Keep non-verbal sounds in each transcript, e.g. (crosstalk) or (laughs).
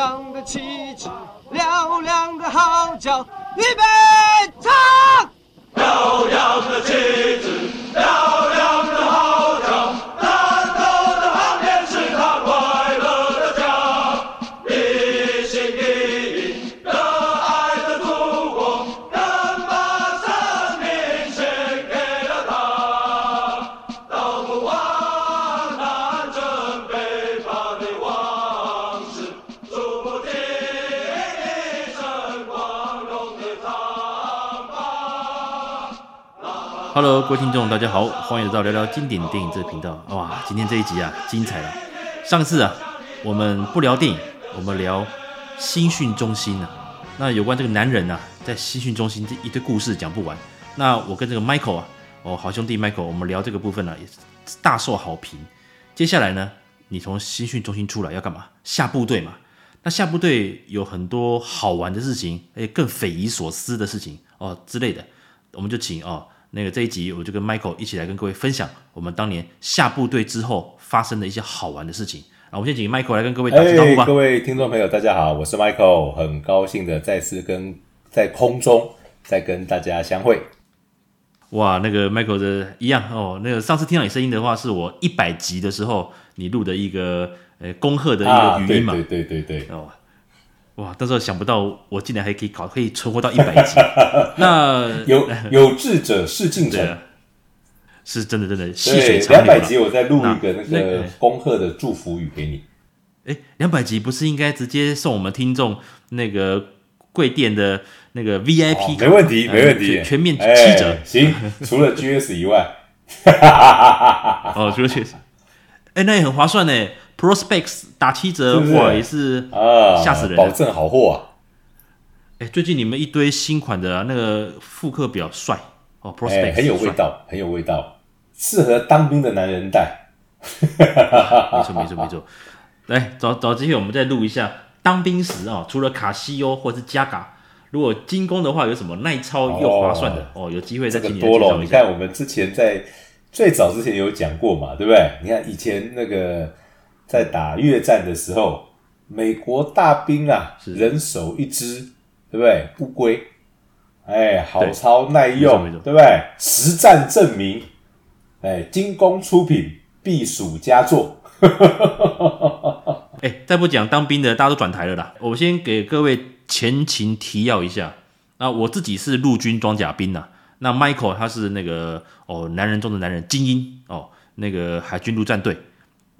亮的旗帜，嘹亮的号角，预备，唱！Hello，各位听众，大家好，欢迎来到聊聊经典电影这个频道。哇，今天这一集啊，精彩了。上次啊，我们不聊电影，我们聊新训中心啊。那有关这个男人啊，在新训中心这一堆故事讲不完。那我跟这个 Michael 啊，哦，好兄弟 Michael，我们聊这个部分呢、啊，也是大受好评。接下来呢，你从新训中心出来要干嘛？下部队嘛。那下部队有很多好玩的事情，诶，更匪夷所思的事情哦之类的，我们就请哦。那个这一集我就跟 Michael 一起来跟各位分享我们当年下部队之后发生的一些好玩的事情啊！我们先请 Michael 来跟各位打招呼吧。各位听众朋友，大家好，我是 Michael，很高兴的再次跟在空中再跟大家相会。哇，那个 Michael 的一样哦，那个上次听到你声音的话，是我一百集的时候你录的一个呃恭贺的一个语音嘛？啊、对，对对对对哦。哇！到时候想不到我竟然还可以搞，可以存活到一百集。(laughs) 那有有志者事竟成，是真的，真的细水长流。两百集我再录一个那个恭贺的祝福语给你。哎，两百集不是应该直接送我们听众那个贵店的那个 VIP？没问题，没问题，全面七折。行，除了 GS 以外。(laughs) 哦，除了 GS，哎，那也很划算呢。Prospex 打七折，哇，也是啊，吓死人！保证好货啊！哎，最近你们一堆新款的那个复刻表帅哦，Prospects 很有味道，很有味道，适合当兵的男人戴。(laughs) 没错，没错，没错。来，找找机会我们再录一下当兵时啊，除了卡西欧或者是加嘎，如果精工的话，有什么耐操又划算的哦？有机会再请你。多了，你看我们之前在最早之前有讲过嘛，对不对？你看以前那个。在打越战的时候，美国大兵啊，人手一只，对不对？乌龟，哎，好操耐用，对，对不对？实战证明，哎，精工出品，必属佳作。(laughs) 哎，再不讲当兵的，大家都转台了啦。我先给各位前情提要一下。那我自己是陆军装甲兵呐、啊，那 Michael 他是那个哦，男人中的男人，精英哦，那个海军陆战队。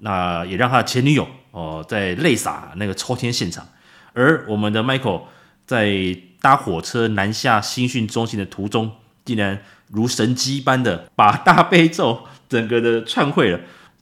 那也让他的前女友哦，在泪洒那个抽签现场，而我们的 Michael 在搭火车南下新训中心的途中，竟然如神机般的把大悲咒整个的串会了。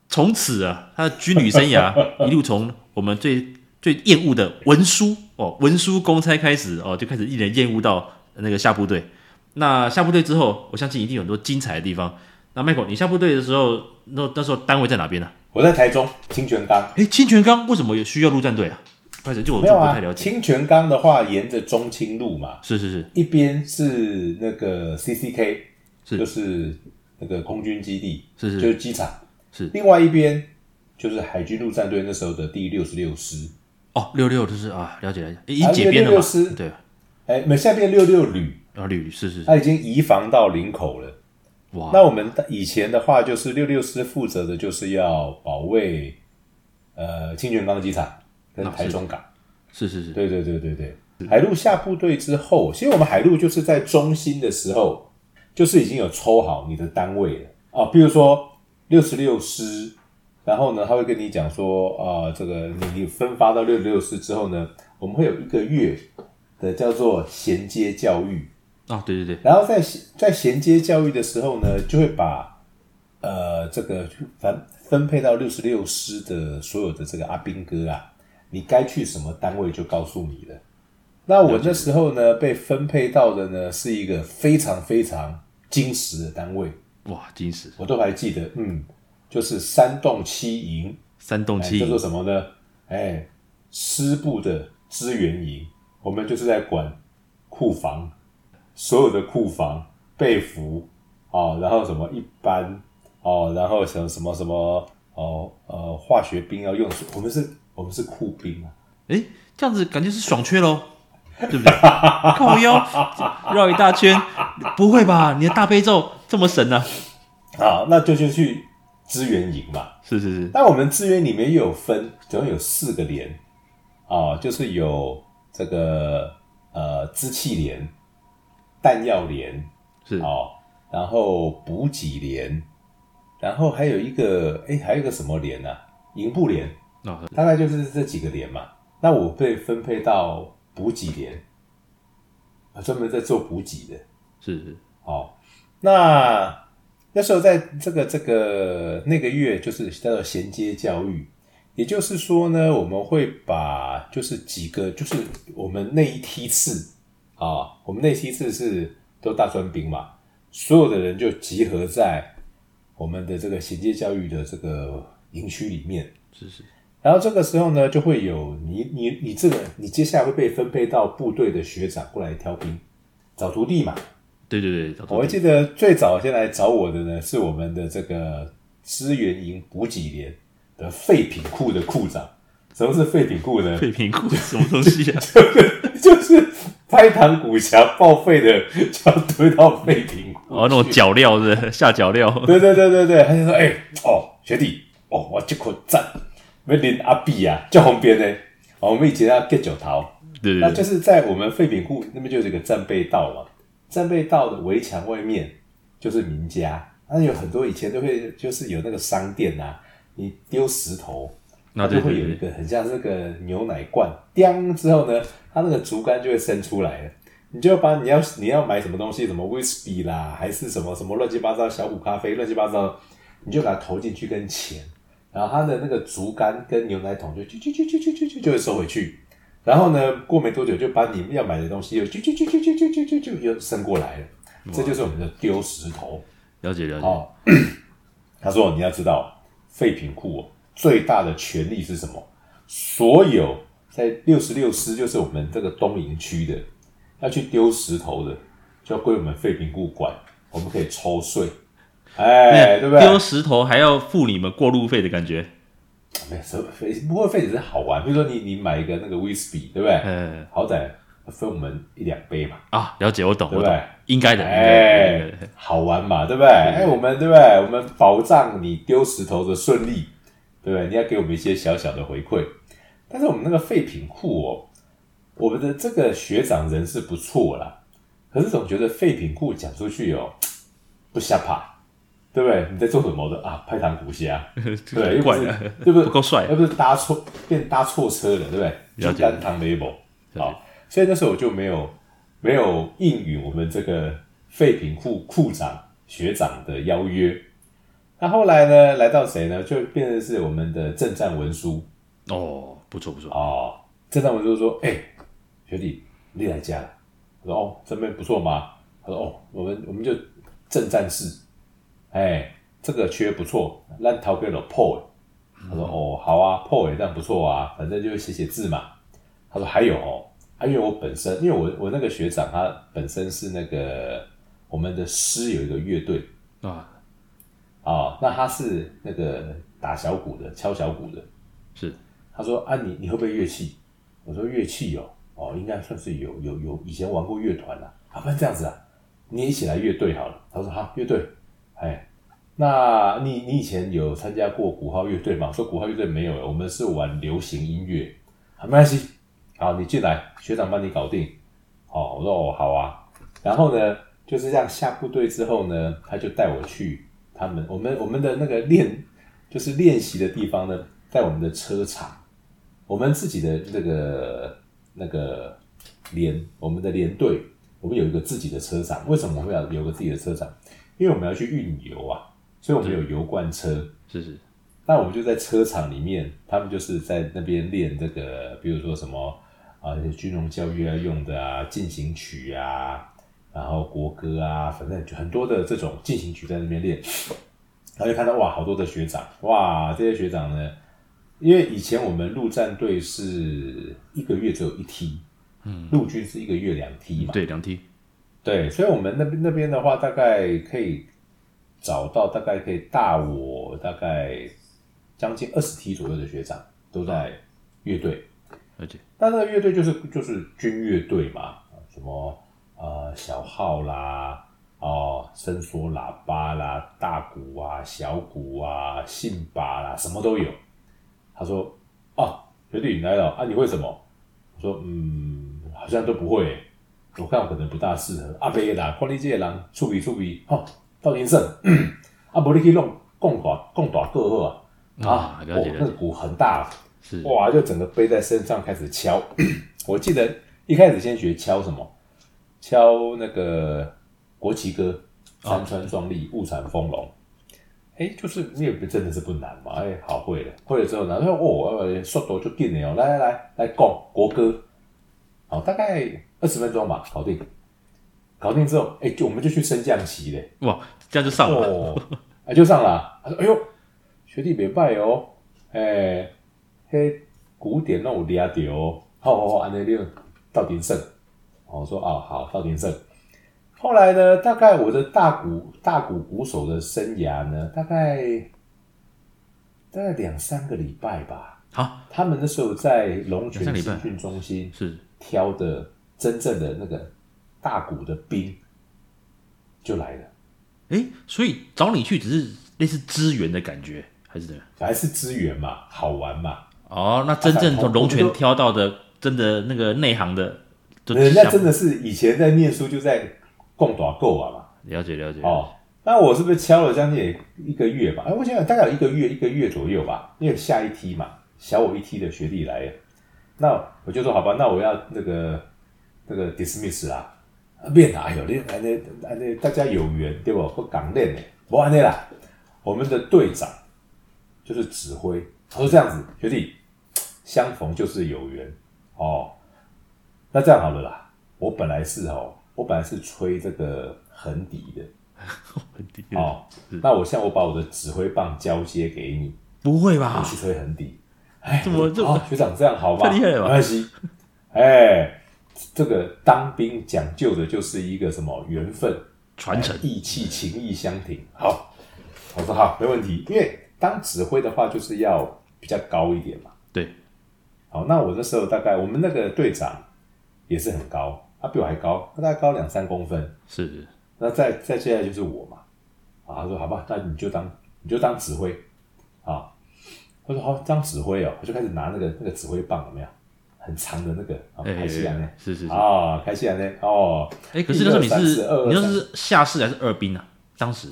从此啊，他的军旅生涯 (laughs) 一路从我们最最厌恶的文书哦，文书公差开始哦，就开始令人厌恶到那个下部队。那下部队之后，我相信一定有很多精彩的地方。那 Michael，你下部队的时候，那那时候单位在哪边呢、我在台中清泉岗。哎，清泉岗为什么也需要陆战队啊？不是，就我就不太了解。清泉岗的话，沿着中清路嘛，是是是，一边是那个 CCK，是就是那个空军基地，是是，就是机场，是。另外一边就是海军陆战队那时候的第六十六师。哦，六六就是啊，了解了解，已经解编了嘛？对，哎，没，现在变六六旅啊，旅是是，他已经移防到林口了。哇，那我们以前的话，就是六六师负责的就是要保卫呃清泉岗机场跟台中港，是是是，对对对对对。海陆下部队之后，其实我们海陆就是在中心的时候，就是已经有抽好你的单位了啊。比如说六十六师，然后呢，他会跟你讲说啊，这个你你分发到六十六师之后呢，我们会有一个月的叫做衔接教育。哦，对对对，然后在在衔接教育的时候呢，就会把呃这个分分配到六十六师的所有的这个阿兵哥啊，你该去什么单位就告诉你了。那我那时候呢，被分配到的呢是一个非常非常精实的单位，哇，精实，我都还记得，嗯，就是三栋七营，三栋七营叫做什么呢？哎，师部的支援营，我们就是在管库房。所有的库房被服哦，然后什么一般哦，然后什么什么什么哦呃化学兵要用，我们是，我们是库兵啊，哎，这样子感觉是爽缺喽，对不对？(laughs) 靠腰绕一大圈，不会吧？你的大悲咒这么神呢、啊？好，那就就去支援营嘛。是是是。但我们支援里面又有分，总共有四个连啊，就是有这个呃支气连、弹药连是哦，然后补给连，然后还有一个哎，还有一个什么连呢、啊？营部连。哦、大概就是这几个连嘛。那我被分配到补给连，专门在做补给的。是是。哦，那那时候在这个这个那个月，就是叫做衔接教育，也就是说呢，我们会把就是几个，就是我们那一梯次啊，我们那一梯次是都大专兵嘛，所有的人就集合在我们的这个衔接教育的这个营区里面。是是。然后这个时候呢，就会有你你你这个你接下来会被分配到部队的学长过来挑兵，找徒弟嘛。对对对，我还记得最早先来找我的呢，是我们的这个支援营补给连的废品库的库长。什么是废品库呢？废品库是什么东西啊？(laughs) 就，就是 (laughs) 拍膛鼓墙报废的，就要推到废品库。哦，那种脚料是下脚料。对对对对对，他就说：“哎、欸，哦，学弟，哦，我这口赞。”没连阿碧啊，叫红边呢。哦我们以前要割脚桃，对，对，对，那就是在我们废品库那边就有这个战备道嘛。战备道的围墙外面就是民家，那有很多以前都会就是有那个商店呐、啊，你丢石头，那就会有一个很像这个牛奶罐，叮之后呢，它那个竹竿就会伸出来了。你就把你要你要买什么东西，什么威士忌啦，还是什么什么乱七八糟小虎咖啡，乱七八糟，你就把它投进去跟钱。然后它的那个竹竿跟牛奶桶就就就就就就就就就会收回去，然后呢，过没多久就把你们要买的东西又就就就就就就就就就又伸过来了，这就是我们的丢石头。了解了解。哦，(coughs) 他说你要知道，废品库最大的权利是什么？所有在六十六师，就是我们这个东营区的，要去丢石头的，就要归我们废品库管，我们可以抽税。哎，对不对？丢石头还要付你们过路费的感觉，没有，费不过费只是好玩。比如说你你买一个那个威士忌，对不对？嗯，好歹分我们一两杯嘛。啊，了解，我懂，对不对？应该的，哎，好玩嘛，对不对？哎，我们对不对？我们保障你丢石头的顺利，对不对？你要给我们一些小小的回馈。但是我们那个废品库哦，我们的这个学长人是不错啦，可是总觉得废品库讲出去哦，不下怕。对不对？你在做什么的啊？拍糖鼓虾，(laughs) 对，又不是，对不对？不够帅，又不是搭错，变搭错车了，对不对？就单趟 label 好，所以那时候我就没有没有应允我们这个废品库库长学长的邀约。那后来呢？来到谁呢？就变成是我们的正战文书。哦，不错不错哦，正战文书说：“哎，学弟，你来家了。”我说：“哦，这边不错吗？”他说：“哦，我们我们就正战士。”哎，这个缺不错，烂桃给了破。他说：“哦，好啊，破也这样不错啊，反正就是写写字嘛。”他说：“还有哦，啊，因为我本身，因为我我那个学长他本身是那个我们的师有一个乐队啊，啊，那他是那个打小鼓的，敲小鼓的。是，他说：啊，你你会不会乐器？我说乐器哦，哦，应该算是有有有以前玩过乐团啦。啊，不然这样子啊，你一起来乐队好了。他说：好，乐队。”哎，那你你以前有参加过鼓号乐队吗？说鼓号乐队没有，我们是玩流行音乐。好，没关系，好，你进来，学长帮你搞定。哦，我说哦，好啊。然后呢，就是这样下部队之后呢，他就带我去他们我们我们的那个练就是练习的地方呢，在我们的车场，我们自己的那个那个连我们的连队，我们有一个自己的车场。为什么我们要有个自己的车场？因为我们要去运油啊，所以我们有油罐车。是是。那我们就在车场里面，他们就是在那边练这个，比如说什么啊，军容教育要用的啊，进行曲啊，然后国歌啊，反正就很多的这种进行曲在那边练。(sniffs) 然后就看到哇，好多的学长，哇，这些学长呢，因为以前我们陆战队是一个月只有一梯，嗯，陆军是一个月两梯嘛，对，两梯。对，所以，我们那边那边的话，大概可以找到大概可以大我大概将近二十梯左右的学长都在乐队。而且，但那个乐队就是就是军乐队嘛，什么呃小号啦，哦伸缩喇叭啦，大鼓啊，小鼓啊，信把啦，什么都有。他说：“哦，学弟你来了啊，你会什么？”我说：“嗯，好像都不会。我看我可能不大适合。阿伯啦，看你这个人，粗鄙粗鄙，哦，到天胜，(coughs) 啊，不你可以弄共大共大个好啊。啊，了解了解，那个鼓很大。”是哇，就整个背在身上开始敲。(coughs) 我记得一开始先学敲什么，敲那个国旗歌，山川壮丽，物产丰隆。哎、欸，就是你也不真的是不难嘛。哎、欸，好会了，会了之后呢，说哦，速度就变了哦。来来来，来讲国歌。好，大概二十分钟吧，搞定。搞定之后，哎、欸，就我们就去升降旗嘞。哇，这样就上了。哦，哎，就上了。他说：“哎呦，学弟别拜哦。欸”哎。嘿，古典那种厉害的哦，好好好，安内利到鼎盛，我说哦，好到鼎盛。后来呢，大概我的大鼓大鼓鼓手的生涯呢，大概大概两三个礼拜吧。好，他们那时候在龙泉集训中心是挑的真正的那个大鼓的兵就来了。哎，所以找你去只是类似支援的感觉，还是怎样？还是支援嘛，好玩嘛。哦，那真正从龙泉挑到的，真的那个内行的，人家真的是以前在念书就在共打够啊嘛。了解了解。哦，那我是不是敲了将近一个月吧？哎，我想想大概有一个月，一个月左右吧。因为下一梯嘛，小我一梯的学弟来了，那我就说好吧，那我要那个那个 dismiss 啊，变哪有？你那那那大家有缘对不？不港练的，不安内啦。我们的队长就是指挥，他说这样子，学弟。相逢就是有缘哦，那这样好了啦。我本来是哦，我本来是吹这个横笛的，(laughs) 横笛哦。那我现在我把我的指挥棒交接给你，不会吧？我去吹横笛。哎，怎么这么、哦、学长这样好吗？太厉害了吧？没关系。哎，这个当兵讲究的就是一个什么缘分传承、义气、情义相挺。好，我说好，没问题。因为当指挥的话，就是要比较高一点嘛。对。好，那我那时候大概我们那个队长也是很高，他比我还高，他大概高两三公分。是，那再再接下来就是我嘛。啊，他说好吧，那你就当你就当指挥啊。他说好，当指挥哦，我就开始拿那个那个指挥棒，有没有很长的那个？开西兰呢？是是是啊，开西兰呢？哦，哎，可是那时候你是你那是下士还是二兵啊？当时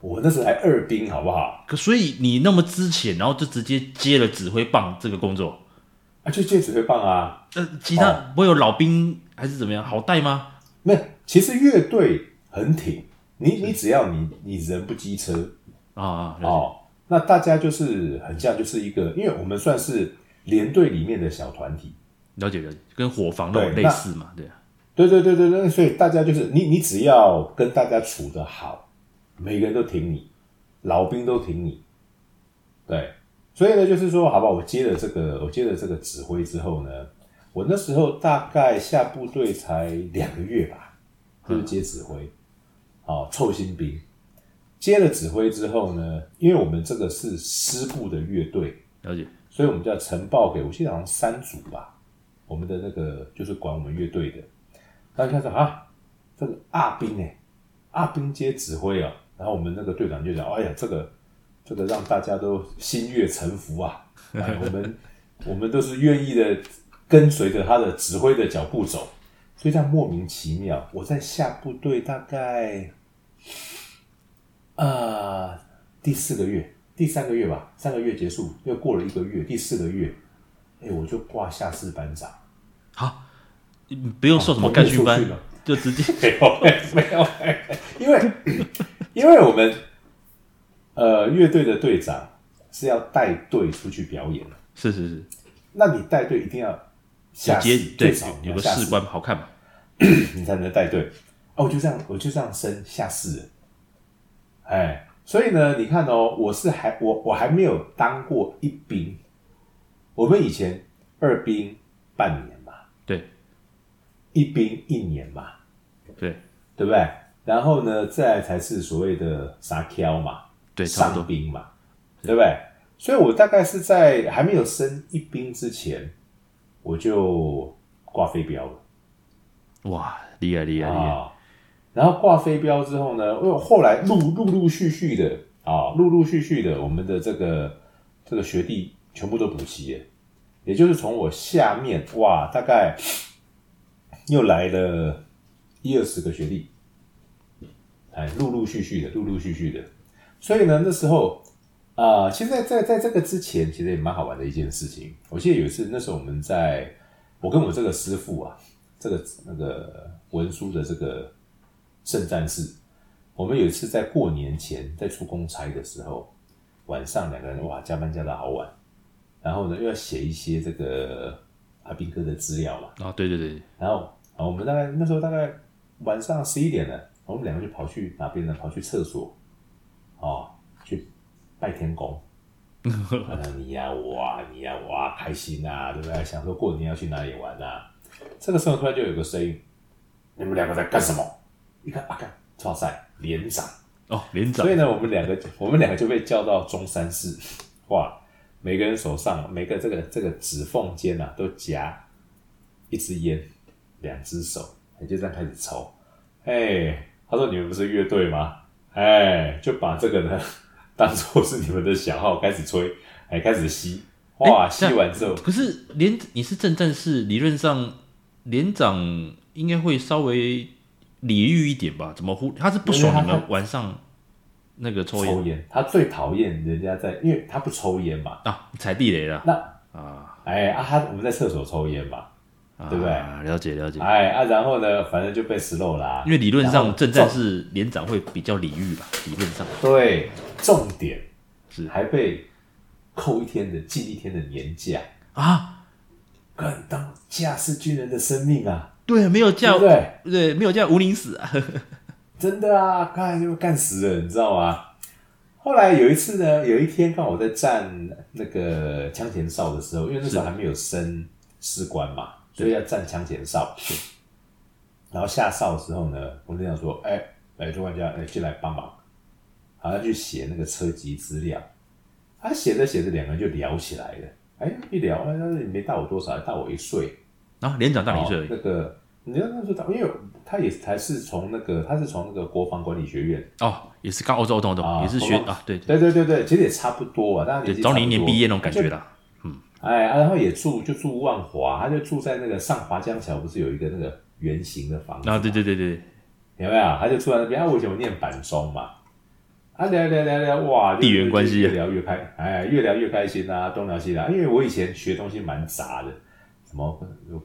我那时候还二兵，好不好？可所以你那么之前，然后就直接接了指挥棒这个工作。啊，就戒指会放啊！呃，其他不会有老兵还是怎么样？好带吗？没有，其实乐队很挺你，你只要你你人不机车啊哦，那大家就是很像，就是一个，因为我们算是连队里面的小团体，了解了解，跟伙房那种类似嘛，对啊，对对对对对，所以大家就是你你只要跟大家处得好，每个人都挺你，老兵都挺你，对。所以呢，就是说，好吧，我接了这个，我接了这个指挥之后呢，我那时候大概下部队才两个月吧，就是接指挥，好、嗯，凑新兵。接了指挥之后呢，因为我们这个是师部的乐队，了解，所以我们就要呈报给我记得好像三组吧，我们的那个就是管我们乐队的。大家说啊，这个阿兵哎，阿兵接指挥啊，然后我们那个队长就讲，哎呀，这个。这个让大家都心悦诚服啊！(laughs) 哎，我们我们都是愿意的，跟随着他的指挥的脚步走，所以这样莫名其妙。我在下部队大概啊、呃、第四个月，第三个月吧，三个月结束，又过了一个月，第四个月，哎，我就挂下士班长。好，不用说什么干训班，就直接 (laughs) 没有没有，因为 (coughs) 因为我们。呃，乐队的队长是要带队出去表演的。是是是，那你带队一定要下士，最少有个士官好看嘛，(coughs) 你才能带队。哦，我就这样，我就这样升下士。哎，所以呢，你看哦，我是还我我还没有当过一兵。我们以前二兵半年嘛，对，一兵一年嘛，对，对不对？然后呢，再来才是所谓的沙挑嘛。伤兵嘛，对不对？所以我大概是在还没有升一兵之前，我就挂飞镖了。哇，厉害厉害厉害！啊，然后挂飞镖之后呢，因为后来陆陆陆续续的啊，陆陆续续的，我们的这个这个学弟全部都补齐了，也就是从我下面哇，大概又来了一二十个学弟，哎，陆陆续续的，陆陆续续的，所以呢，那时候啊，其实在在在这个之前，其实也蛮好玩的一件事情。我记得有一次，那时候我们在，我跟我这个师傅啊。这个那个文书的这个圣战士，我们有一次在过年前在出公差的时候，晚上两个人哇加班加到好晚，然后呢又要写一些这个阿兵哥的资料嘛。啊、对对对。然后啊，我们大概那时候大概晚上十一点了，我们两个就跑去哪边呢？跑去厕所，哦，去拜天公。(laughs) 你呀我啊，你呀我啊，开心啊，对不对？想说过年要去哪里玩啊？这个时候突然就有个声音：“你们两个在干什么？”一看，啊，干，哇塞，连长哦，连长。所以呢，我们两个，我们两个就被叫到中山市。哇，每个人手上，每个这个这个指缝间呐，都夹一支烟，两只手，就这样开始抽。哎，他说：“你们不是乐队吗？”哎，就把这个呢 (laughs) 当做是你们的小号，开始吹，哎，开始吸。哇，吸完之后，可是连你是正战士，理论上。连长应该会稍微礼遇一点吧？怎么呼？他是不爽你们晚上那个抽烟，他最讨厌人家在，因为他不抽烟嘛。啊，踩地雷了。那啊，哎啊，他我们在厕所抽烟嘛，啊、对不对？了解了解。哎啊，然后呢，反正就被死漏啦、啊。因为理论上正战是连长会比较礼遇吧？理论上。对，重点是还被扣一天的记一天的年假啊。敢当假是军人的生命啊！对，没有假，对对，没有假无宁死啊！(laughs) 真的啊，看就干死了，你知道吗？后来有一次呢，有一天刚好我在站那个枪前哨的时候，因为那时候还没有升士官嘛，所以要站枪前哨。然后下哨的时候呢，我队长说：“哎，来，中官家，哎，进来帮忙。”好像去写那个车籍资料。他写着写着，两个人就聊起来了。哎，一聊，哎，但是你没大我多少，大我一岁。啊，连长大你一岁。那个，你知道那时候，因为他也才是从那个，他是从那个国防管理学院。哦，也是刚，我懂，懂，懂，也是学啊，对，对，对，对，对，其实也差不多啊，当然早你一年毕业那种感觉啦。嗯，哎，然后也住，就住万华，他就住在那个上华江桥，不是有一个那个圆形的房子？啊，对对对对，有没有？他就住在那边。啊，我以前我念板中嘛。啊聊聊聊聊哇，地缘关系越聊越开，哎，越聊越开心啊，东聊西聊。因为我以前学东西蛮杂的，什么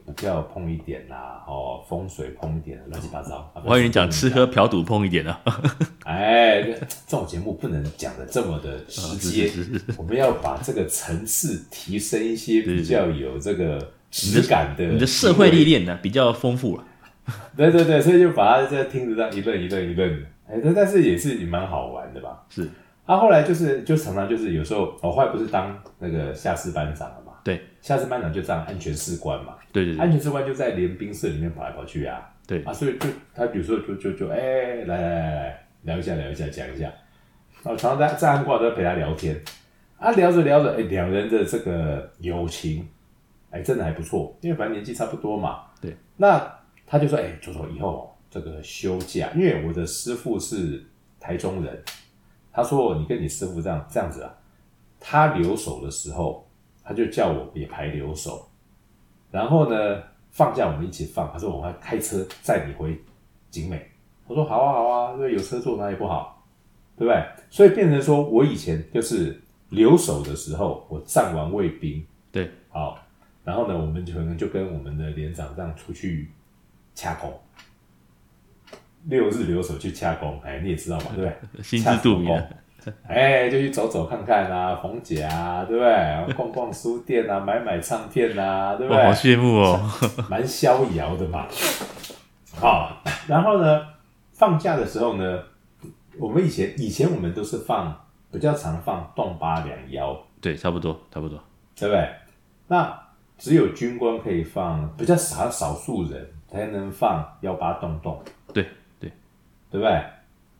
股票碰一点啦，哦，风水碰一点，乱七八糟。我还以为你讲吃喝嫖赌碰一点呢。(laughs) 哎，这种节目不能讲的这么的直接，(laughs) 我们要把这个层次提升一些，比较有这个质感的。你的社会历练呢比较丰富了。(laughs) 对对对，所以就把它在听着这样一愣一愣一顿。哎，但但是也是也蛮好玩的吧？是。他，后来就是就常常就是有时候，我后来不是当那个下士班长下次班长就当安全士官嘛。对对对。安全士官就在连兵社里面跑来跑去啊。对。啊，所以就他有时候就就就哎，来来来来聊一下聊一下讲一下，然后常常在在安挂都在陪他聊天，啊，聊着聊着，哎，两人的这个友情，哎，真的还不错，因为反正年纪差不多嘛。对。那他就说，哎，左左以后。这个休假，因为我的师傅是台中人，他说你跟你师傅这样这样子啊，他留守的时候，他就叫我也排留守，然后呢，放假我们一起放，他说我还开车载你回景美，我说好啊好啊，因为有车坐哪里不好，对不对？所以变成说我以前就是留守的时候，我站完卫兵，对，好，然后呢，我们可能就跟我们的连长这样出去掐工。六日留守去掐工，哎，你也知道嘛，对不对？(laughs) 心知肚明。(laughs) 哎，就去走走看看啊，逢甲啊，对不对？(laughs) 逛逛书店啊，买买唱片啊，对不对？好羡慕哦，(laughs) 蛮逍遥的嘛。好，然后呢，放假的时候呢，我们以前以前我们都是放比较常放动八两幺，对，差不多差不多，对不对？那只有军官可以放，比较少少数人才能放幺八洞洞，对对。对不对？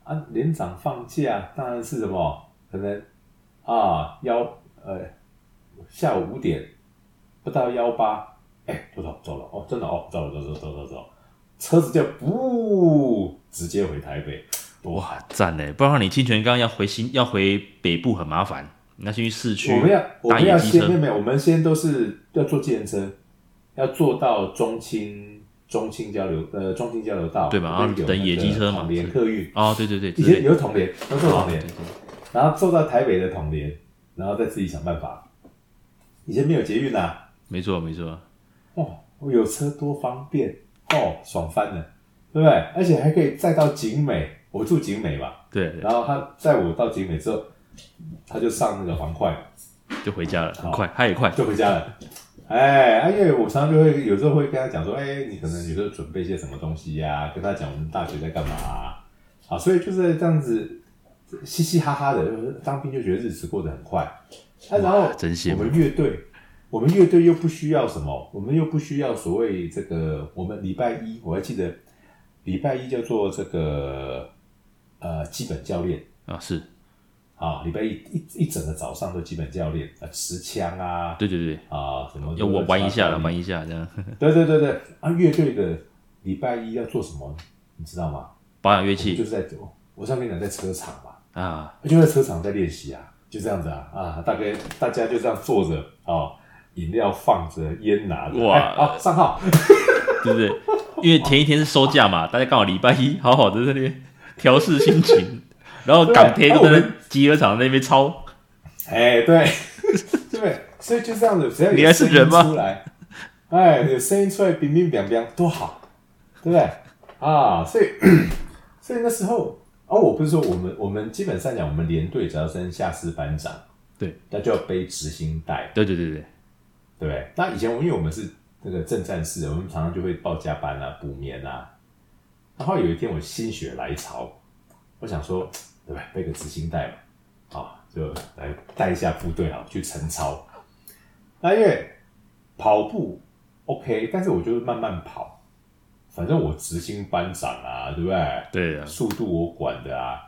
啊，连长放假当然是什么？可能啊，幺呃下午五点不到幺八哎，走走走了哦，真的哦，走了走走走走走，车子就不直接回台北，哇，赞呢！不然你清泉岗要回新要回北部很麻烦，你要先去市区。我们要我们要先没有没有，我们先都是要坐计程车，要坐到中清中清交流呃中清交流道，对吧？然后等野鸡车嘛，统联客运哦，对对对，以前有统联，都坐统联，然后坐到台北的统联，然后再自己想办法。以前没有捷运呐，没错没错。哦，我有车多方便哦，爽翻了，对不对？而且还可以再到景美，我住景美嘛，对。然后他载我到景美之后，他就上那个黄快，就回家了，很快，他也快，就回家了。哎，因为我常常就会有时候会跟他讲说，哎，你可能有时候准备一些什么东西呀、啊，跟他讲我们大学在干嘛啊，啊，所以就是这样子嘻嘻哈哈的，当兵就觉得日子过得很快。啊，然后我们乐队。我们乐队又不需要什么，我们又不需要所谓这个。我们礼拜一我还记得，礼拜一叫做这个呃基本教练啊，是啊，礼拜一一一整个早上都基本教练啊，持枪啊，对对对啊，什么要我玩一下，玩一下这样。(laughs) 对对对对啊，乐队的礼拜一要做什么，你知道吗？保养乐器，就是在走。我上面讲在车场嘛，啊，就在车场在练习啊，就这样子啊啊，大概大家就这样坐着啊。饮料放着，烟拿着，哇！好、哎，上号，(laughs) 对不对？因为前一天是收假嘛，大家刚好礼拜一，好好的在那边调试心情，然后港铁就在集合场那边抄。哎，对，(laughs) 对，所以就这样子，只要你还是人吗？哎，有声音出来，冰冰冰冰，多好，对不对？啊，所以，(clears throat) 所以那时候，哦，我不是说我们，我们基本上讲，我们连队只要升下士班长，对，那就要背执行带，对对对对。对不对？那以前我因为我们是那个正战士，我们常常就会报加班啊、补眠啊。然后有一天我心血来潮，我想说，(tsk) 对不对？背个执行带嘛，啊，就来带一下部队啊，去晨操。那因为跑步 OK，但是我就是慢慢跑，反正我执行班长啊，对不对？对啊，速度我管的啊。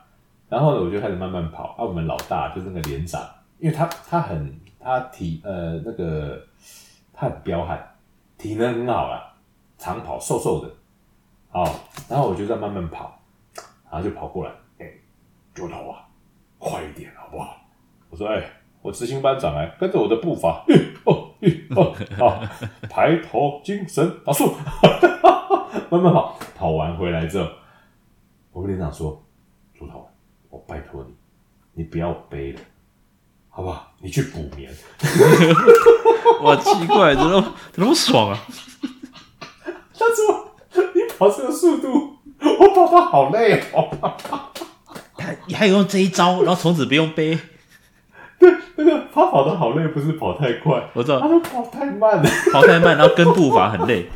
然后呢，我就开始慢慢跑。啊，我们老大就是那个连长，因为他他很他体呃那个。他很彪悍，体能很好啦，长跑，瘦瘦的，好，然后我就在慢慢跑，然后就跑过来，哎、欸，猪头啊，快一点好不好？我说，哎、欸，我执行班长哎，跟着我的步伐，一 (laughs) 哦一哦，好，抬头精神打数，(laughs) 慢慢跑，跑完回来之后，我跟连长说，朱头，我拜托你，你不要背了。好不好？你去补眠。(laughs) 哇，奇怪，怎么怎么那么爽啊？他说：“你跑这个速度，我跑得好累哦。”你还有用这一招，然后从此不用背。对，那个他跑的好累，不是跑太快，我知道。他说跑太慢了，跑太慢，然后跟步伐很累。(laughs)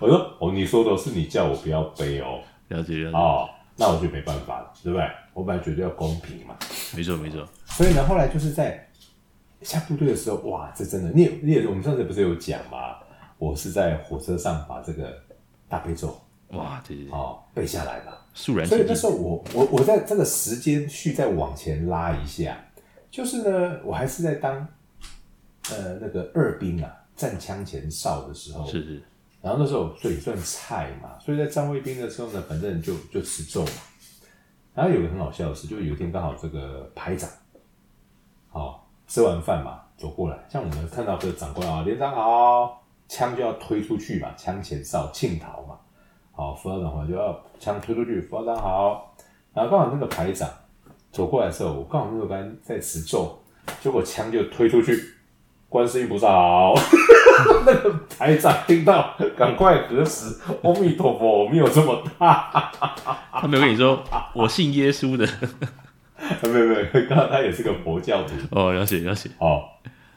我说：“哦，你说的是你叫我不要背哦。”了解了解。哦，那我就没办法了，对不对？我本来觉得要公平嘛，没错没错。所以呢，后来就是在下部队的时候，哇，这真的，你也你也，我们上次不是有讲吗？我是在火车上把这个大悲咒，哇，对对对，哦，背下来了。肃然。所以那时候我我我在这个时间序再往前拉一下，就是呢，我还是在当呃那个二兵啊，站枪前哨的时候，是是。然后那时候所以算菜嘛，所以在站卫兵的时候呢，反正就就持咒嘛。然后有个很好笑的事，就是有一天刚好这个排长，好、哦、吃完饭嘛，走过来，像我们看到这个长官啊，连长好，枪就要推出去嘛，枪前哨庆讨嘛，好，副校长话就要枪推出去，副校长好，然后刚好那个排长走过来的时候，我刚好那个班在持咒，结果枪就推出去，观世音菩萨好。(laughs) 那个排长听到，赶快核实，阿弥陀佛，我没有这么大。他没有跟你说，我信耶稣的。没有没有，刚刚他也是个佛教徒。哦，了解了解。哦，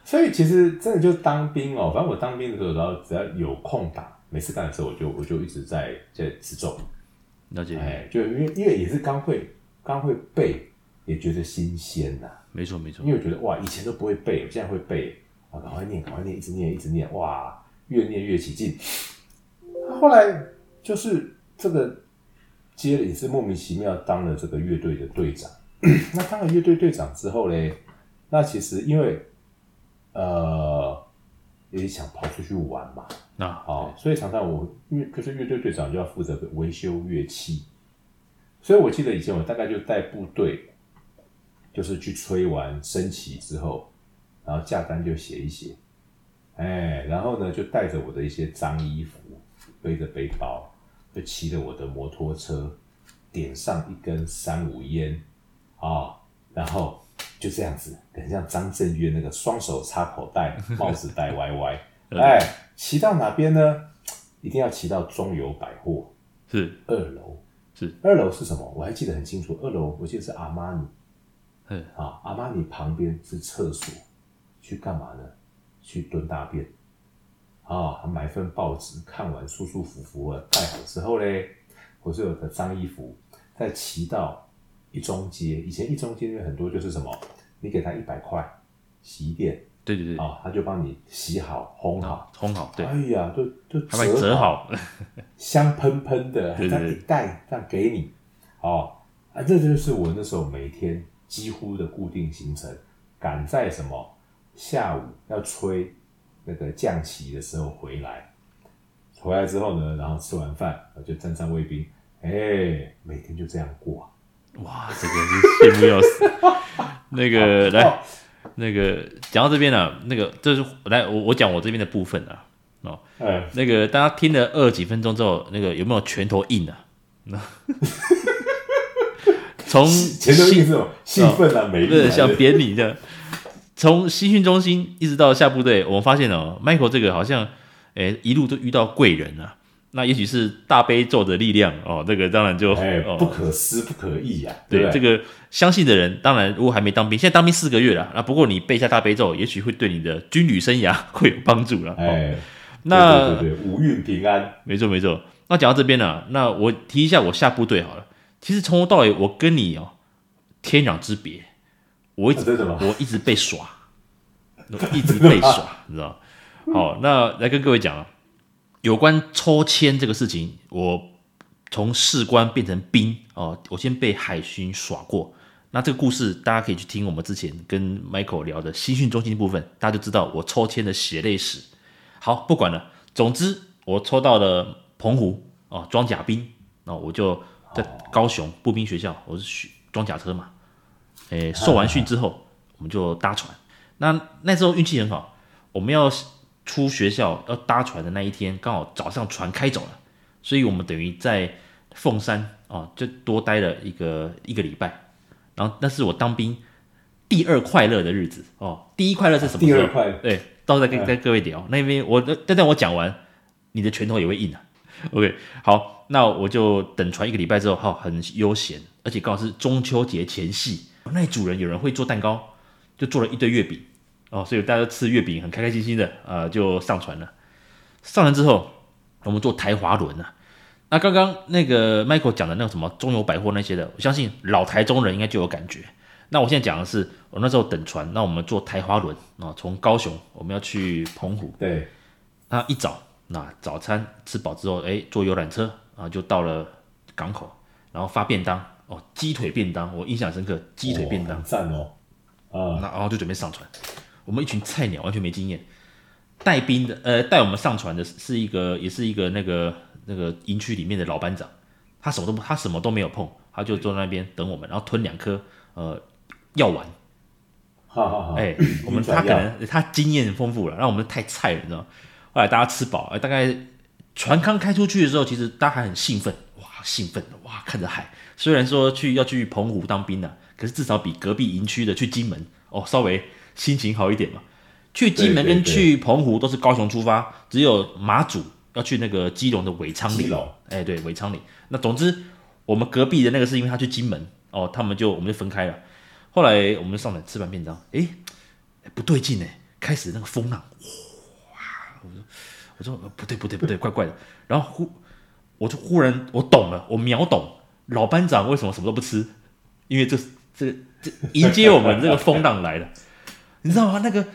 所以其实真的就当兵哦，反正我当兵的时候，然后只要有空档，每次干的时候，我就我就一直在在持重。了解。哎，就因为因为也是刚会刚会背，也觉得新鲜呐。没错没错。因为我觉得哇，以前都不会背，我现在会背。赶快念，赶快念，一直念，一直念，哇，越念越起劲。后来就是这个接了也是莫名其妙当了这个乐队的队长。(clears throat) 那当了乐队队长之后嘞，那其实因为呃也想跑出去玩嘛。那哦，所以常常我因为可是乐队队长就要负责维修乐器，所以我记得以前我大概就带部队，就是去吹完升旗之后，然后下单就写一写，哎，然后呢就带着我的一些脏衣服，背着背包，就骑着我的摩托车，点上一根三五烟，啊、哦，然后就这样子，很像张震岳那个双手插口袋，帽子戴歪歪，(laughs) 哎，骑到哪边呢？一定要骑到中油百货，是二楼，是二楼是什么？我还记得很清楚，二楼我记得是阿玛尼，嗯啊，阿玛尼旁边是厕所，去干嘛呢？去蹲大便，啊，买份报纸，看完舒舒服服的，盖好之后嘞，我所有的脏衣服。再骑到一中街，以前一中街因为很多就是什么，你给他一百块洗衣店，对对对，啊、哦，他就帮你洗好、烘好、烘好，对，哎呀，就就还帮你折好，(laughs) 香喷喷的，对 (laughs) 对对，一袋这样给你，哦，啊，这就是我那时候每天几乎的固定行程，赶在什么下午要吹那个降旗的时候回来，回来之后呢，然后吃完饭我就站上卫兵。哎、欸，每天就这样过，哇，这个是羡慕要死。那个 (laughs) 来，那个讲到这边啊，那个这是来我我讲我这边的部分啊，哦，嗯，那个大家听了二十几分钟之后，那个有没有拳头硬啊？(laughs) 从拳头硬这种兴奋啊，没、哦、对，像扁你这样。从新训中心一直到下部队，我们发现哦，Michael 这个好像哎一路都遇到贵人啊。那也许是大悲咒的力量哦，这个当然就、不可思不可议啊。对，对这个相信的人，当然如果还没当兵，现在当兵四个月了，那不过你背一下大悲咒，也许会对你的军旅生涯 (laughs) 会有帮助了。那对对对，五运平安，没错没错。那讲到这边呢、啊，那我提一下我下部队好了。其实从头到尾，我跟你哦天壤之别，我一直、啊、我一直被耍，(laughs) 我一直被耍，你知道？好，那来跟各位讲啊。有关抽签这个事情，我从士官变成兵哦，我先被海巡耍过。那这个故事大家可以去听我们之前跟 Michael 聊的新训中心部分，大家就知道我抽签的血泪史。好，不管了，总之我抽到了澎湖哦，装甲兵，那我就在高雄步兵学校，我是学装甲车嘛。诶，受完训之后，我们就搭船。那那时候运气很好，我们要。出学校要搭船的那一天，刚好早上船开走了，所以我们等于在凤山哦，就多待了一个一个礼拜。然后那是我当兵第二快乐的日子哦。第一快乐是什么时候？第二快乐，对，到时候再跟跟各位聊。那边我等等我讲完，你的拳头也会硬啊。OK，好，那我就等船一个礼拜之后，好，很悠闲，而且刚好是中秋节前夕。那一组人有人会做蛋糕，就做了一堆月饼。哦，所以大家吃月饼很开开心心的，呃，就上船了。上船之后，我们坐台华轮啊。那刚刚那个 Michael 讲的那个什么中油百货那些的，我相信老台中人应该就有感觉。那我现在讲的是，我那时候等船，那我们坐台华轮啊，从高雄我们要去澎湖。对。那一早，那早餐吃饱之后，哎，坐游览车啊，就到了港口，然后发便当哦，鸡腿便当，我印象深刻，鸡腿便当，赞哦。啊，那然后就准备上船。我们一群菜鸟，完全没经验。带兵的，呃，带我们上船的是一个，也是一个那个那个营区里面的老班长。他什么都不，他什么都没有碰，他就坐在那边等我们，然后吞两颗呃药丸。好好好。哎，(coughs) 我们他可能他经验丰富了，让我们太菜了，你知道吗？后来大家吃饱，大概船刚开出去的时候，其实大家还很兴奋，哇，兴奋的哇，看着海。虽然说去要去澎湖当兵了，可是至少比隔壁营区的去金门哦稍微。心情好一点嘛？去金门跟去澎湖都是高雄出发，只有马祖要去那个基隆的尾仓里。哎、欸，对，尾仓里。那总之，我们隔壁的那个是因为他去金门哦，他们就我们就分开了。后来我们上来吃完便当，哎、欸欸，不对劲哎，开始那个风浪，哇！我说我说不对不对不对，怪怪的。然后忽我就忽然我懂了，我秒懂老班长为什么什么都不吃，因为这这这迎接我们这个风浪来了。你知道吗？那个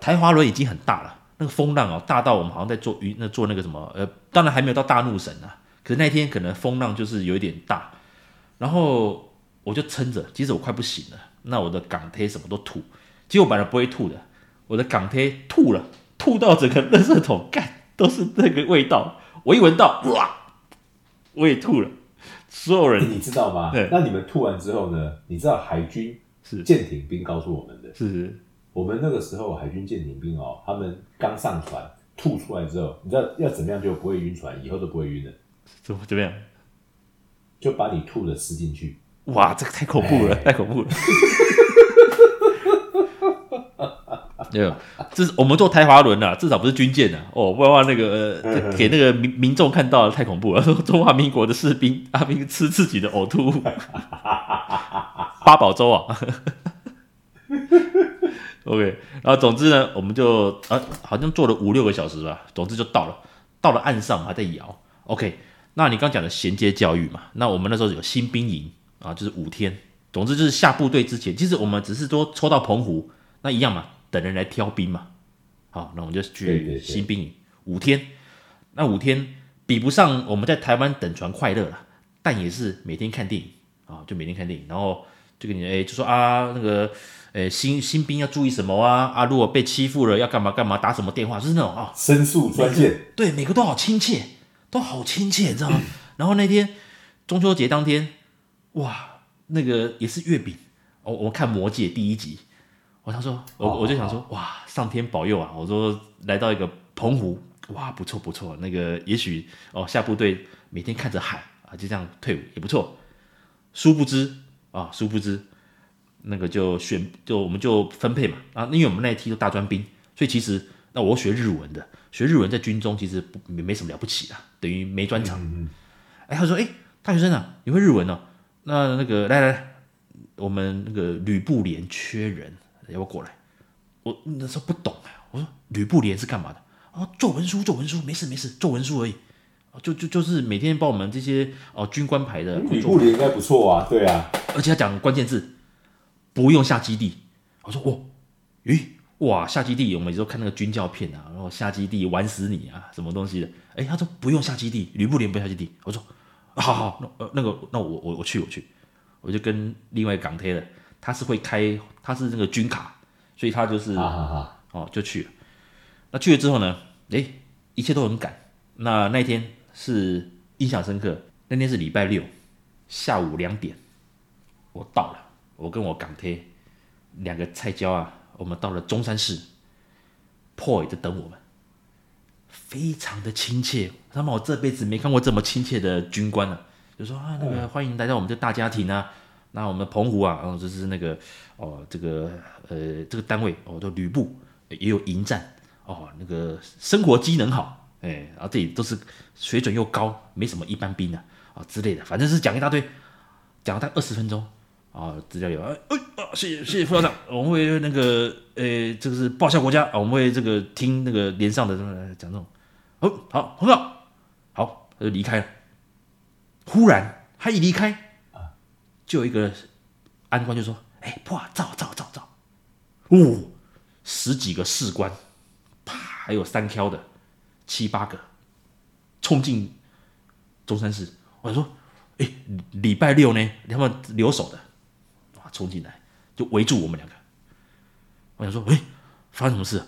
台华轮已经很大了，那个风浪哦，大到我们好像在做鱼，那做那个什么，呃，当然还没有到大怒神啊。可是那天可能风浪就是有一点大，然后我就撑着，其实我快不行了。那我的港贴什么都吐，其实我本来不会吐的，我的港贴吐了，吐到整个垃圾桶，干都是那个味道。我一闻到，哇，我也吐了。所有人，欸、你知道吗？对，那你们吐完之后呢？你知道海军是舰艇兵告诉我们的，是是，我们那个时候海军舰艇兵哦，他们刚上船吐出来之后，你知道要怎么样就不会晕船，以后都不会晕了。怎么怎么样？就把你吐的吃进去。哇，这个太恐怖了，欸、太恐怖了。没 (laughs) 有，这是我们坐台华轮啊，至少不是军舰啊。哦，不然的话那个、呃、给那个民民众看到了太恐怖了。说 (laughs) 中华民国的士兵 (laughs) 阿兵吃自己的呕吐物，八宝粥啊。OK，然后总之呢，我们就啊，好像坐了五六个小时吧。总之就到了，到了岸上还在摇。OK，那你刚讲的衔接教育嘛，那我们那时候有新兵营啊，就是五天。总之就是下部队之前，其实我们只是说抽到澎湖，那一样嘛。等人来挑兵嘛，好，那我们就去新兵营五天。那五天比不上我们在台湾等船快乐了，但也是每天看电影啊，就每天看电影，然后就跟你哎，就说啊那个诶新新兵要注意什么啊啊，如果被欺负了要干嘛干嘛，打什么电话，就是那种啊申诉专线，对，每个都好亲切，都好亲切，你知道吗？然后那天中秋节当天，哇，那个也是月饼我，我看《魔戒》第一集。我想说，我我就想说，哇，上天保佑啊！我说来到一个澎湖，哇，不错不错，那个也许哦，下部队每天看着海啊，就这样退伍也不错。殊不知啊，殊不知那个就选就我们就分配嘛啊，因为我们那一批都大专兵，所以其实那我学日文的，学日文在军中其实不没什么了不起啊，等于没专长。哎、嗯嗯，他说，哎，大学生啊，你会日文哦？那那个来来来，我们那个吕布连缺人。要不过来，我那时候不懂啊。我说吕布连是干嘛的？哦，做文书，做文书，没事没事，做文书而已。就就就是每天帮我们这些哦军官排的。吕布连应该不错啊，对啊。而且他讲关键字，不用下基地。我说哦，咦，哇，下基地，我们有时候看那个军教片啊，然后下基地玩死你啊，什么东西的？哎，他说不用下基地，吕布连不下基地。我说好好，那呃那个那我我我去我去，我就跟另外港铁的。他是会开，他是那个军卡，所以他就是哦就去了。那去了之后呢，诶，一切都很赶。那那天是印象深刻，那天是礼拜六下午两点，我到了，我跟我港铁两个菜椒啊，我们到了中山市，Poi 在等我们，非常的亲切。他们我这辈子没看过这么亲切的军官了，就说啊那个欢迎来到我们这大家庭啊。那我们澎湖啊，然后就是那个哦，这个呃，这个单位哦，都旅部也有营站哦，那个生活机能好，哎，然后这里都是水准又高，没什么一般兵啊啊、哦、之类的，反正是讲一大堆，讲了大概二十分钟啊，资料有啊哎啊，谢谢谢谢副校长，我们会那个呃，这个是报效国家啊，我们会这个听那个连上的讲这种，哦好很好，好他就离开了，忽然他一离开。就有一个安官就说：“哎、欸，破照照照照，哦，十几个士官，啪，还有三挑的，七八个，冲进中山市。我说：哎、欸，礼拜六呢，他们留守的，哇，冲进来就围住我们两个。我想说：哎、欸，发生什么事？